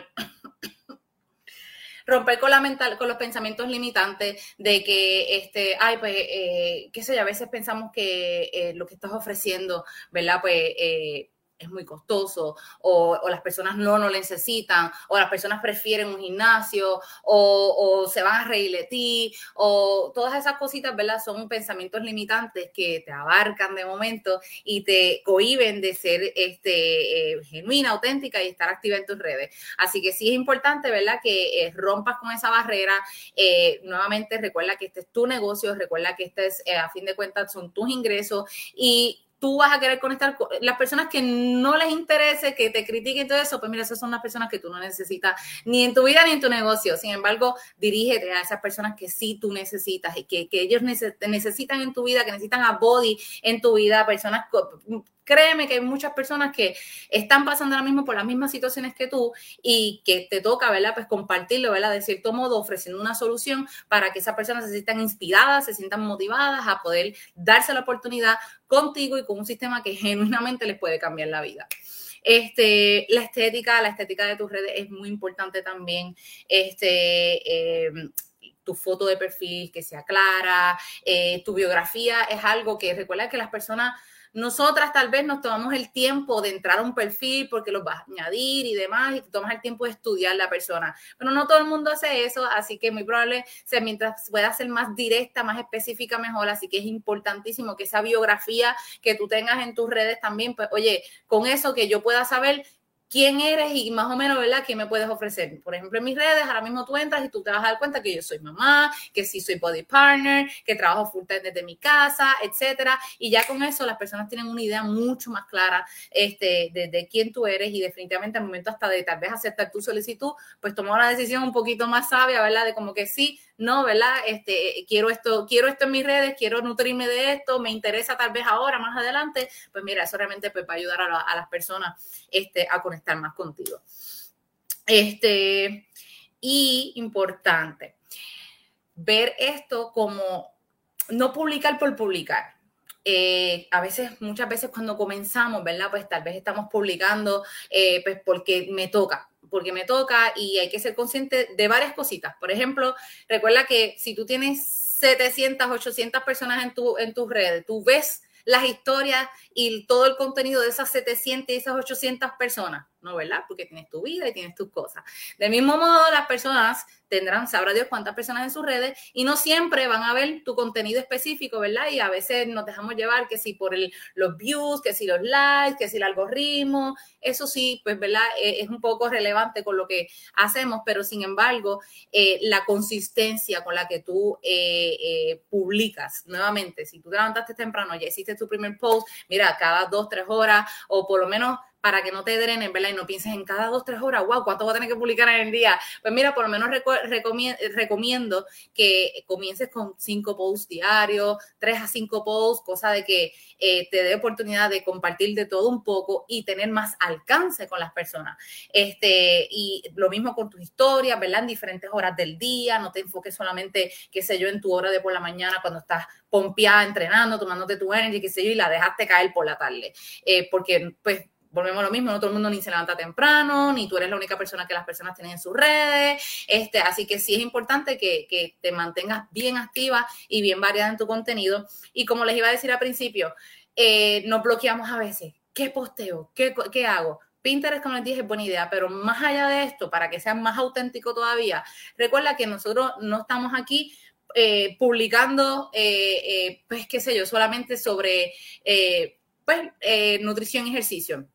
romper con la mental, con los pensamientos limitantes de que, este, ay, pues, eh, qué sé yo, a veces pensamos que eh, lo que estás ofreciendo, ¿verdad? Pues, eh, es muy costoso, o, las personas no, lo necesitan, o las personas prefieren un gimnasio, o, se van a reír de ti, o todas esas cositas, ¿verdad? Son pensamientos limitantes que te abarcan de momento y te cohiben de ser este, eh, genuina, auténtica y estar activa en tus redes. Así que sí es importante, ¿verdad? Que eh, rompas con esa barrera. Eh, nuevamente, recuerda que este es tu negocio, recuerda que este es, a fin de cuentas, son tus ingresos y tú vas a querer conectar con las personas que no les interese, que te critiquen todo eso, pues mira, esas son las personas que tú no necesitas ni en tu vida ni en tu negocio. Sin embargo, dirígete a esas personas que sí tú necesitas y que, que ellos necesitan en tu vida, que necesitan a body en tu vida, personas créeme que hay muchas personas que están pasando ahora mismo por las mismas situaciones que tú y que te toca, ¿verdad? Pues compartirlo, ¿verdad? De cierto modo, ofreciendo una solución para que esas personas se sientan inspiradas, se sientan motivadas a poder darse la oportunidad contigo y con un sistema que genuinamente les puede cambiar la vida. Este, la estética, la estética de tus redes es muy importante también. Este, em, tu foto de perfil que sea clara, eh, tu biografía es algo que recuerda que las personas nosotras tal vez nos tomamos el tiempo de entrar a un perfil porque los vas a añadir y demás, y tomas el tiempo de estudiar la persona. Pero no todo el mundo hace eso, así que muy probable sea mientras pueda ser más directa, más específica, mejor. Así que es importantísimo que esa biografía que tú tengas en tus redes también, pues, oye, con eso que yo pueda saber quién eres y más o menos, ¿verdad?, qué me puedes ofrecer. Por ejemplo, en mis redes, ahora mismo tú entras y tú te vas a dar cuenta que yo soy mamá, que sí soy body partner, que trabajo full time desde mi casa, etcétera. Y ya con eso las personas tienen una idea mucho más clara este, de, quién tú eres y definitivamente al momento hasta de tal vez aceptar tu solicitud, pues tomar una decisión un poquito más sabia, ¿verdad?, de como que sí, no, ¿verdad? Este, quiero esto, quiero esto en mis redes, quiero nutrirme de esto, me interesa tal vez ahora, más adelante, pues mira, eso realmente pues, va ayudar a, las personas este, a conectar más contigo. Este, y importante, ver esto como no publicar por publicar. eh, a veces, muchas veces cuando comenzamos, ¿verdad? Pues tal vez estamos publicando, eh, pues porque me toca, porque me toca y hay que ser consciente de varias cositas. Por ejemplo, recuerda que si tú tienes 700, 800 personas en, tu, en tus redes, tú ves las historias y todo el contenido de esas 700 y esas 800 personas, ¿no? ¿Verdad? Porque tienes tu vida y tienes tus cosas. Del mismo modo, las personas tendrán, sabrá Dios cuántas personas en sus redes y no siempre van a ver tu contenido específico, ¿verdad? Y a veces nos dejamos llevar que si por el, los views, que si los likes, que si el algoritmo, eso sí, pues, ¿verdad? Eh, es un poco relevante con lo que hacemos, pero sin embargo, eh, la consistencia con la que tú eh, publicas, nuevamente, si tú te levantaste temprano, ya hiciste tu primer post, mira, cada dos, tres horas o por lo menos para que no te drenen, ¿verdad? Y no pienses en cada dos, tres horas, wow, ¿cuánto voy a tener que publicar en el día? Pues mira, por lo menos recomiendo que comiences con cinco posts diarios, tres a cinco posts, cosa de que eh, te dé oportunidad de compartir de todo un poco y tener más alcance con las personas. Este, y lo mismo con tus historias, ¿verdad? En diferentes horas del día, no te enfoques solamente, qué sé yo, en tu hora de por la mañana cuando estás pompeada, entrenando, tomándote tu energy, qué sé yo, y la dejaste caer por la tarde. Eh, porque, pues, volvemos a lo mismo, no todo el mundo ni se levanta temprano, ni tú eres la única persona que las personas tienen en sus redes, este, así que sí es importante que, que te mantengas bien activa y bien variada en tu contenido. Y como les iba a decir al principio, eh, nos bloqueamos a veces. ¿Qué posteo? ¿Qué, qué hago? Pinterest, como les dije, es buena idea, pero más allá de esto, para que sea más auténtico todavía, recuerda que nosotros no estamos aquí eh, publicando, eh, pues qué sé yo, solamente sobre pues, nutrición y ejercicio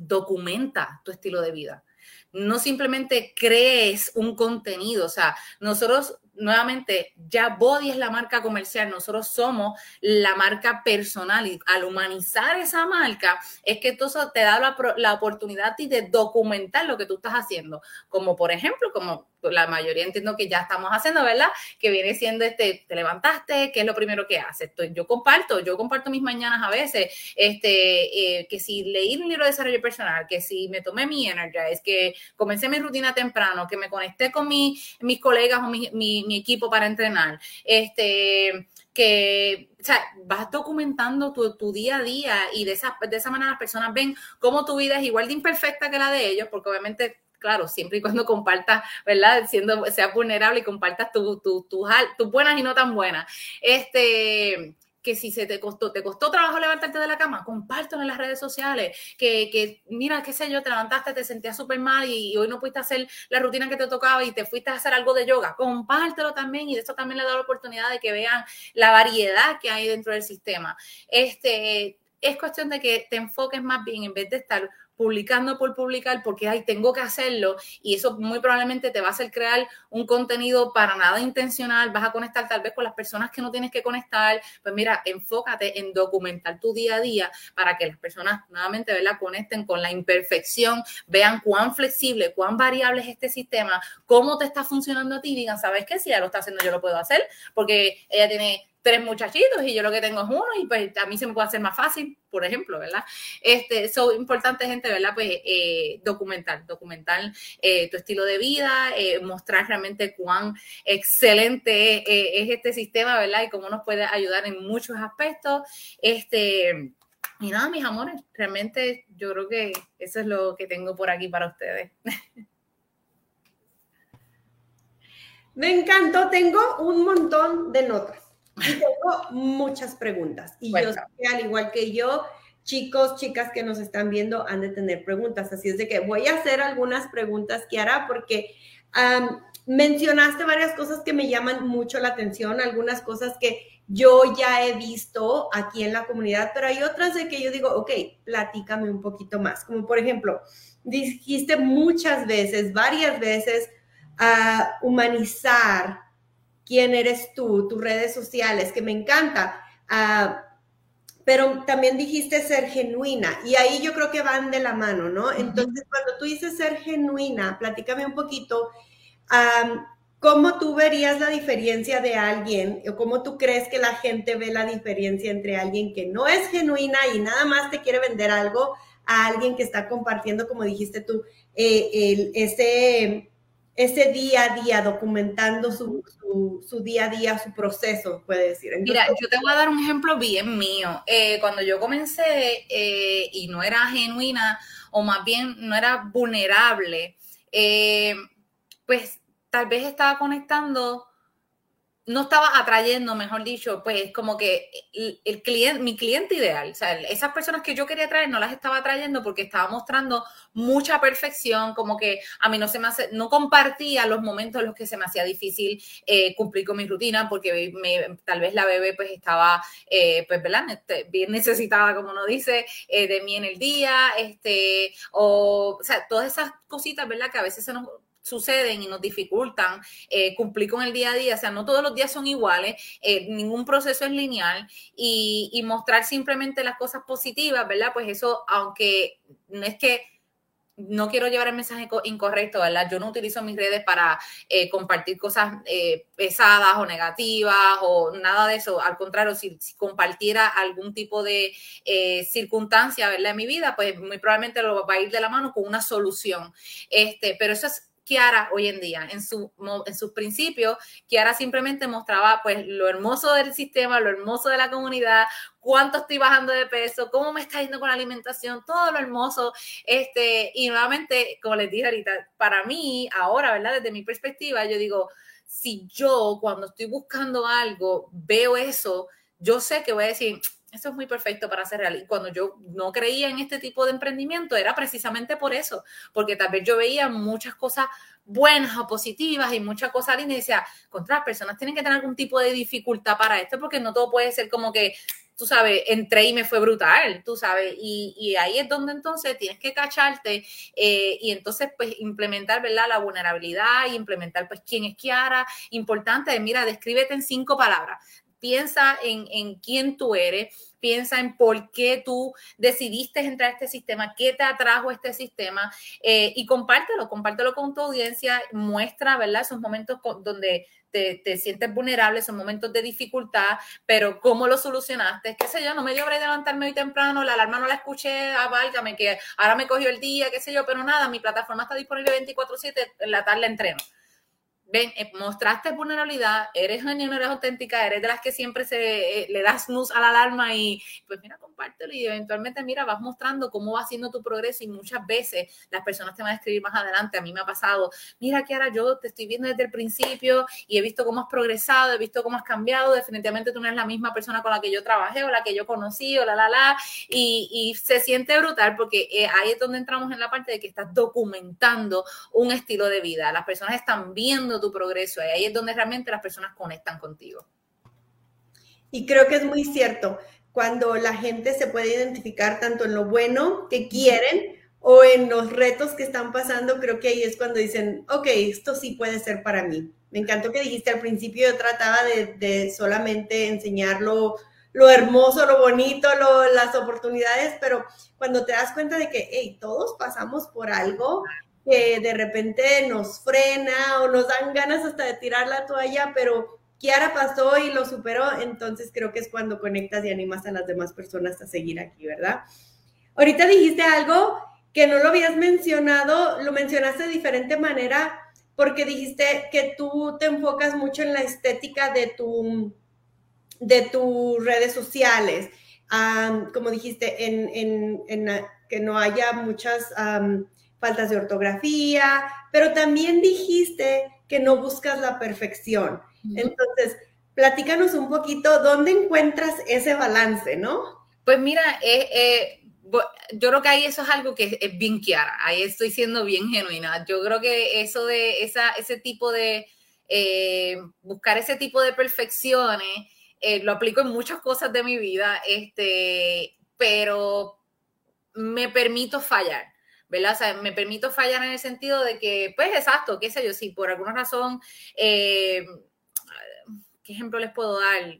documenta tu estilo de vida. No simplemente crees un contenido, o sea, nosotros nuevamente, ya Body es la marca comercial, nosotros somos la marca personal y al humanizar esa marca es que eso te da la, la oportunidad de documentar lo que tú estás haciendo, como por ejemplo, como la mayoría entiendo que ya estamos haciendo, ¿verdad? Que viene siendo este, te levantaste, ¿qué es lo primero que haces? Yo comparto, yo comparto mis mañanas a veces, este, eh, que si leí un libro de desarrollo personal, que si me tomé mi Energize, que comencé mi rutina temprano, que me conecté con mi, mis colegas o mi, mi, equipo para entrenar, este, que o sea, vas documentando tu, tu, día a día y de esa, de esa manera las personas ven cómo tu vida es igual de imperfecta que la de ellos, porque obviamente claro, siempre y cuando compartas, ¿verdad? Siendo, sea vulnerable y compartas tus tu, tu, buenas y no tan buenas. Este, que si se te costó, te costó trabajo levantarte de la cama, compártelo en las redes sociales, que, que mira, qué sé yo, te levantaste, te sentías súper mal y, hoy no pudiste hacer la rutina que te tocaba y te fuiste a hacer algo de yoga, compártelo también y de eso también le da la oportunidad de que vean la variedad que hay dentro del sistema. Este, es cuestión de que te enfoques más bien en vez de estar publicando por publicar porque, ay, tengo que hacerlo y eso muy probablemente te va a hacer crear un contenido para nada intencional, vas a conectar tal vez con las personas que no tienes que conectar, pues mira, enfócate en documentar tu día a día para que las personas nuevamente, ¿verdad?, conecten con la imperfección, vean cuán flexible, cuán variable es este sistema, cómo te está funcionando a ti, digan, ¿sabes qué? Si ya lo está haciendo, yo lo puedo hacer, porque ella tiene tres muchachitos y yo lo que tengo es uno y pues a mí se me puede hacer más fácil, por ejemplo, ¿verdad? Este, so, importante, gente, ¿verdad? Pues eh, documentar, documentar eh, tu estilo de vida, eh, mostrar realmente cuán excelente es este sistema, ¿verdad? Y cómo nos puede ayudar en muchos aspectos. Este, y nada, mis amores, realmente yo creo que eso es lo que tengo por aquí para ustedes. Me encantó, tengo un montón de notas. Y tengo muchas preguntas. Y yo sé que al igual que yo, chicos, chicas que nos están viendo han de tener preguntas. Así es de que voy a hacer algunas preguntas, Kiara, porque mencionaste varias cosas que me llaman mucho la atención, algunas cosas que yo ya he visto aquí en la comunidad, pero hay otras de que yo digo, ok, platícame un poquito más. Como por ejemplo, dijiste muchas veces, varias veces, a humanizar quién eres tú, tus redes sociales, que me encanta. Ah, pero también dijiste ser genuina y ahí yo creo que van de la mano, ¿no? Entonces, cuando tú dices ser genuina, platícame un poquito, ¿cómo tú verías la diferencia de alguien o cómo tú crees que la gente ve la diferencia entre alguien que no es genuina y nada más te quiere vender algo a alguien que está compartiendo, como dijiste tú, eh, ese ese día a día, documentando su, día a día, su proceso, puede decir. Mira, yo te voy a dar un ejemplo bien mío. Eh, cuando yo comencé eh, y no era genuina, o más bien no era vulnerable, eh, pues tal vez estaba conectando no estaba atrayendo, mejor dicho, pues como que el, cliente, mi cliente ideal, o sea, esas personas que yo quería traer no las estaba trayendo porque estaba mostrando mucha perfección, como que a mí no se me hace, no compartía los momentos en los que se me hacía difícil eh, cumplir con mi rutina porque tal vez la bebé pues estaba, eh, pues, ¿verdad? Este, bien necesitada, como uno dice, eh, de mí en el día, este, o, o sea, todas esas cositas, ¿verdad? Que a veces se nos suceden y nos dificultan eh, cumplir con el día a día. O sea, no todos los días son iguales, eh, ningún proceso es lineal y, mostrar simplemente las cosas positivas, ¿verdad? Pues eso, aunque no es que no quiero llevar el mensaje incorrecto, ¿verdad? Yo no utilizo mis redes para eh, compartir cosas pesadas o negativas o nada de eso. Al contrario, si, si compartiera algún tipo de circunstancia, ¿verdad? En mi vida, pues muy probablemente lo va a ir de la mano con una solución. Este, pero eso es Kiara hoy en día. En, su, en sus principios, Kiara simplemente mostraba pues lo hermoso del sistema, lo hermoso de la comunidad, cuánto estoy bajando de peso, cómo me está yendo con la alimentación, todo lo hermoso. Este, y nuevamente, como les dije ahorita, para mí, ahora, ¿verdad? Desde mi perspectiva, yo digo, si yo cuando estoy buscando algo veo eso, yo sé que voy a decir, eso es muy perfecto para ser real. Y cuando yo no creía en este tipo de emprendimiento era precisamente por eso, porque tal vez yo veía muchas cosas buenas o positivas y muchas cosas lindas y decía, contra las personas tienen que tener algún tipo de dificultad para esto, porque no todo puede ser como que, tú sabes, entré y me fue brutal, tú sabes, y, ahí es donde entonces tienes que cacharte eh, y entonces pues implementar, ¿verdad? La vulnerabilidad y implementar pues quién es Kiara, importante, mira, descríbete en cinco palabras, piensa en, en quién tú eres, piensa en por qué tú decidiste entrar a este sistema, qué te atrajo a este sistema eh, y compártelo, compártelo con tu audiencia, muestra, ¿verdad? Esos momentos donde te, te, sientes vulnerable, esos momentos de dificultad, pero cómo lo solucionaste, qué sé yo, no me dio de levantarme hoy temprano, la alarma no la escuché, ah, válgame, que ahora me cogió el día, qué sé yo, pero nada, mi plataforma está disponible 24/7, en la tarde entreno ven, eh, mostraste vulnerabilidad, eres genuina, eres auténtica, eres de las que siempre se eh, le das luz a la alarma y pues mira, compártelo y eventualmente mira, vas mostrando cómo va haciendo tu progreso y muchas veces las personas te van a escribir más adelante, a mí me ha pasado, mira que ahora yo te estoy viendo desde el principio y he visto cómo has progresado, he visto cómo has cambiado, definitivamente tú no eres la misma persona con la que yo trabajé o la que yo conocí o la, la, la, y, se siente brutal porque eh, ahí es donde entramos en la parte de que estás documentando un estilo de vida, las personas están viendo tu progreso. Y ahí es donde realmente las personas conectan contigo. Y creo que es muy cierto, cuando la gente se puede identificar tanto en lo bueno que quieren o en los retos que están pasando, creo que ahí es cuando dicen, ok, esto sí puede ser para mí. Me encantó que dijiste al principio, yo trataba de, solamente enseñar lo, hermoso, lo bonito, las oportunidades, pero cuando te das cuenta de que, hey, todos pasamos por algo que de repente nos frena o nos dan ganas hasta de tirar la toalla, pero Kiara pasó y lo superó, entonces creo que es cuando conectas y animas a las demás personas a seguir aquí, ¿verdad? Ahorita dijiste algo que no lo habías mencionado, lo mencionaste de diferente manera porque dijiste que tú te enfocas mucho en la estética de tu de tus redes sociales, como dijiste, en, que no haya muchas faltas de ortografía, pero también dijiste que no buscas la perfección. Entonces, platícanos un poquito dónde encuentras ese balance, ¿no? Pues mira, eh, eh, yo creo que ahí eso es algo que es bien clara, ahí estoy siendo bien genuina. Yo creo que eso de esa, ese tipo de, eh, buscar ese tipo de perfecciones, lo aplico en muchas cosas de mi vida, este, pero me permito fallar. ¿Verdad? O sea, me permito fallar en el sentido de que, pues exacto, qué sé yo, si por alguna razón, eh, ¿qué ejemplo les puedo dar?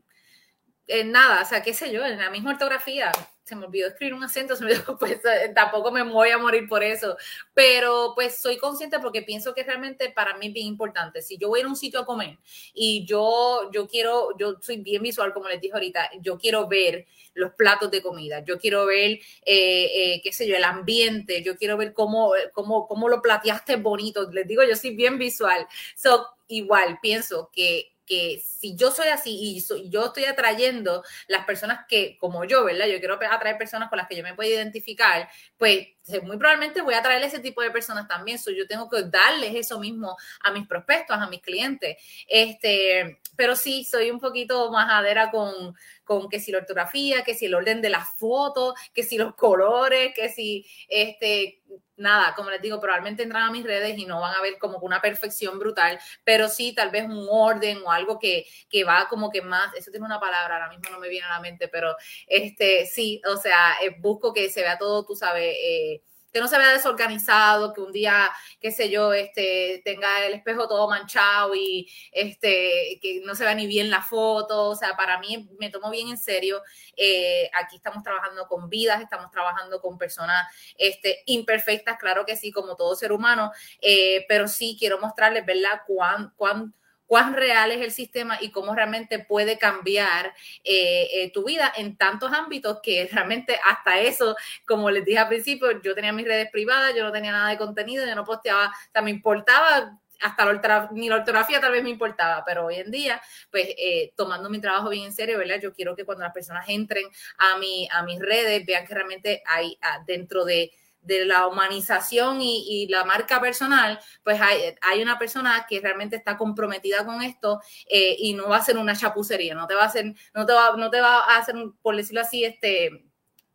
Nada, o sea, qué sé yo, en la misma ortografía, se me olvidó escribir un acento, se me [LAUGHS] pues eh, tampoco me voy a morir por eso, pero pues soy consciente porque pienso que realmente para mí es bien importante. Si yo voy a un sitio a comer y yo, yo quiero, yo soy bien visual, como les dije ahorita, yo quiero ver los platos de comida, yo quiero ver, eh, eh, qué sé yo, el ambiente, yo quiero ver cómo, cómo, cómo lo plateaste bonito, les digo, yo soy bien visual. So, igual, pienso que que si yo soy así y yo estoy atrayendo las personas que, como yo, ¿verdad? Yo quiero atraer personas con las que yo me puedo identificar, pues muy probablemente voy a atraer ese tipo de personas también. So, yo tengo que darles eso mismo a mis prospectos, a mis clientes. Este, pero sí, soy un poquito majadera con, con que si la ortografía, que si el orden de las fotos, que si los colores, que si este nada, como les digo, probablemente entran a mis redes y no van a ver como una perfección brutal, pero sí tal vez un orden o algo que, que va como que más, eso tiene una palabra, ahora mismo no me viene a la mente, pero este sí, o sea, eh, busco que se vea todo, tú sabes, eh, que no se vea desorganizado, que un día, qué sé yo, este, tenga el espejo todo manchado y este, que no se vea ni bien la foto. O sea, para mí me tomo bien en serio. Eh, aquí estamos trabajando con vidas, estamos trabajando con personas este, imperfectas, claro que sí, como todo ser humano, eh, pero sí quiero mostrarles, ¿verdad?, cuán, cuán real es el sistema y cómo realmente puede cambiar eh, eh, tu vida en tantos ámbitos que [LAUGHS] realmente hasta eso, como les dije al principio, yo tenía mis redes privadas, yo no tenía nada de contenido, yo no posteaba, o sea, me importaba hasta la ni la ortografía tal vez me importaba, pero hoy en día, pues eh, tomando mi trabajo bien en serio, ¿verdad? Yo quiero que cuando las personas entren a, mi, a mis redes vean que realmente hay ah, dentro de de la humanización y, la marca personal, pues hay, hay, una persona que realmente está comprometida con esto eh, y no va a ser una chapucería, no te va a hacer, no te va, no te va a hacer, por decirlo así, este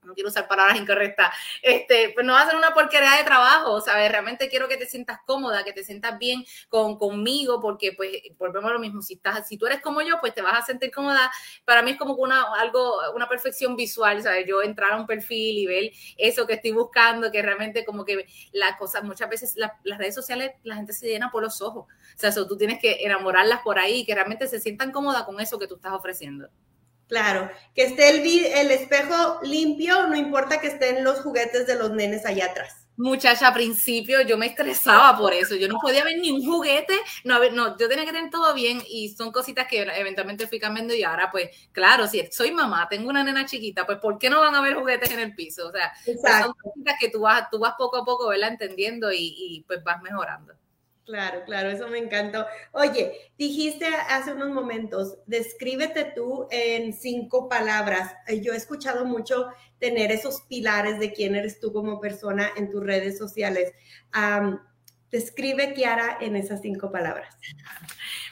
no quiero usar palabras incorrectas, este, pues no va a ser una porquería de trabajo, ¿sabes? Realmente quiero que te sientas cómoda, que te sientas bien con, conmigo, porque pues volvemos a lo mismo, si, estás, si tú eres como yo, pues te vas a sentir cómoda. Para mí es como una, algo, una perfección visual, ¿sabes? Yo entrar a un perfil y ver eso que estoy buscando, que realmente como que las cosas, muchas veces las redes sociales, la gente se llena por los ojos. O sea, eso tú tienes que enamorarlas por ahí, que realmente se sientan cómodas con eso que tú estás ofreciendo. Claro, que esté el, el espejo limpio, no importa que estén los juguetes de los nenes allá atrás. Muchacha, al principio yo me estresaba por eso, yo no podía ver ni un juguete, no, no, yo tenía que tener todo bien y son cositas que eventualmente fui cambiando y ahora pues, claro, si soy mamá, tengo una nena chiquita, pues ¿por qué no van a haber juguetes en el piso? O sea, pues, son cositas que tú vas, tú vas poco a poco, ¿verdad? Entendiendo y, y pues vas mejorando. Claro, claro, eso me encantó. Oye, dijiste hace unos momentos, descríbete tú en cinco palabras. Eh, yo he escuchado mucho tener esos pilares de quién eres tú como persona en tus redes sociales. describe Kiara en esas cinco palabras.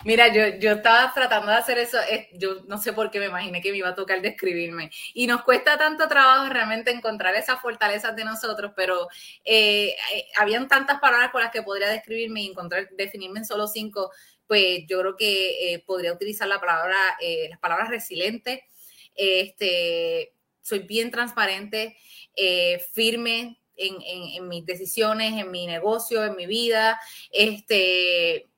Mira, yo, yo estaba tratando de hacer eso, yo no sé por qué me imaginé que me iba a tocar describirme. Y nos cuesta tanto trabajo realmente encontrar esas fortalezas de nosotros, pero eh, eh, habían tantas palabras con las que podría describirme y encontrar, definirme en solo cinco, pues yo creo que eh, podría utilizar la palabra, las palabras resiliente. Este, soy bien transparente, firme en, en, en mis decisiones, en mi negocio, en mi vida. Este,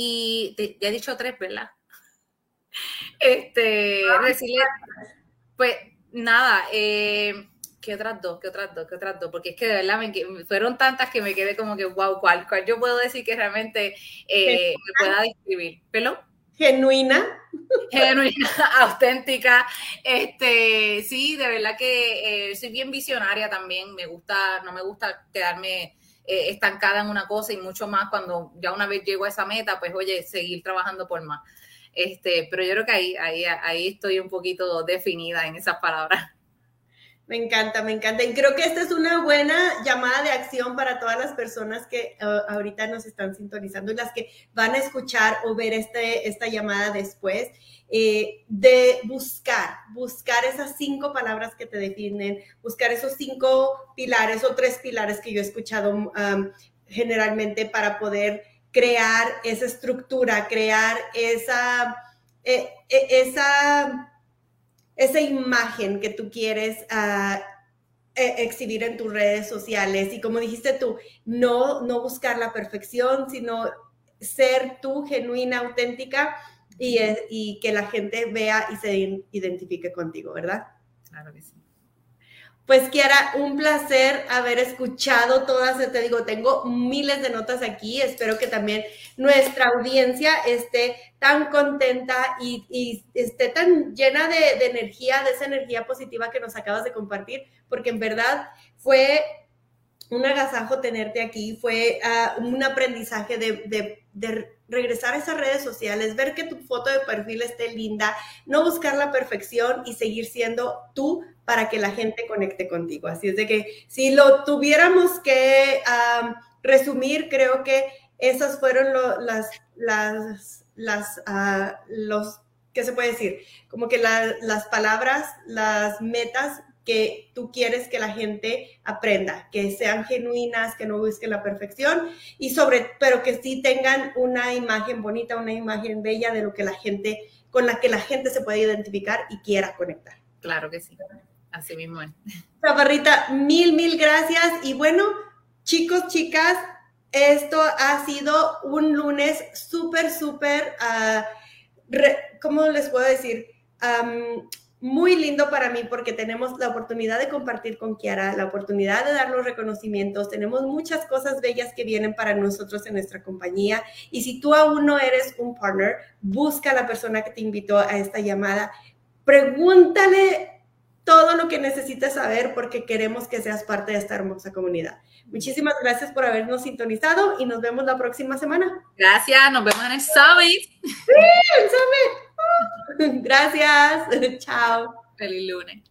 y ya he dicho tres, ¿verdad? [LAUGHS] Este, pues nada, eh, ¿qué otras dos? ¿Qué otras dos? ¿Qué otras dos? Porque es que de verdad me, fueron tantas que me quedé como que, wow, ¿cuál, cuál yo puedo decir que realmente eh, me pueda describir? ¿Pelo? Genuina. Genuina, [LAUGHS] auténtica. Este, sí, de verdad que eh, soy bien visionaria también. Me gusta, no me gusta quedarme eh, estancada en una cosa y mucho más cuando ya una vez llego a esa meta, pues oye, seguir trabajando por más. Este, pero yo creo que ahí, ahí, ahí estoy un poquito definida en esas palabras. [LAUGHS] Me encanta, me encanta. Y creo que esta es una buena llamada de acción para todas las personas que uh, ahorita nos están sintonizando y las que van a escuchar o ver este, esta llamada después, eh, de buscar, buscar esas cinco palabras que te definen, buscar esos cinco pilares o tres pilares que yo he escuchado um, generalmente para poder crear esa estructura, crear esa, eh, eh, esa esa imagen que tú quieres ah, e, exhibir en tus redes sociales. Y como dijiste tú, no, no buscar la perfección, sino ser tú genuina, auténtica y, y que la gente vea y se identifique contigo, ¿verdad? Claro que sí. Pues Kiara, un placer haber escuchado todas, te digo, tengo miles de notas aquí, espero que también nuestra audiencia esté tan contenta y, esté tan llena de, energía, de esa energía positiva que nos acabas de compartir, porque en verdad fue un agasajo tenerte aquí, fue ah, un aprendizaje de, de regresar a esas redes sociales, ver que tu foto de perfil esté linda, no buscar la perfección y seguir siendo tú para que la gente conecte contigo. Así es de que si lo tuviéramos que resumir, creo que esas fueron las, las, las, ah, los, ¿qué se puede decir? Como que las palabras, las metas que tú quieres que la gente aprenda, que sean genuinas, que no busquen la perfección y sobre, pero que sí tengan una imagen bonita, una imagen bella de lo que la gente, con la que la gente se puede identificar y quiera conectar. Claro que sí. Así mismo es. Mil, mil gracias. Y bueno, chicos, chicas, esto ha sido un lunes súper, súper, uh, ¿cómo les puedo decir? Muy lindo para mí porque tenemos la oportunidad de compartir con Kiara, la oportunidad de dar los reconocimientos, tenemos muchas cosas bellas que vienen para nosotros en nuestra compañía y si tú aún no eres un partner, busca a la persona que te invitó a esta llamada, pregúntale todo lo que necesites saber porque queremos que seas parte de esta hermosa comunidad. Muchísimas gracias por habernos sintonizado y nos vemos la próxima semana. Gracias, nos vemos en el Summit. Sí, el Summit. [LAUGHS] Gracias, [LAUGHS] chao. Feliz lunes.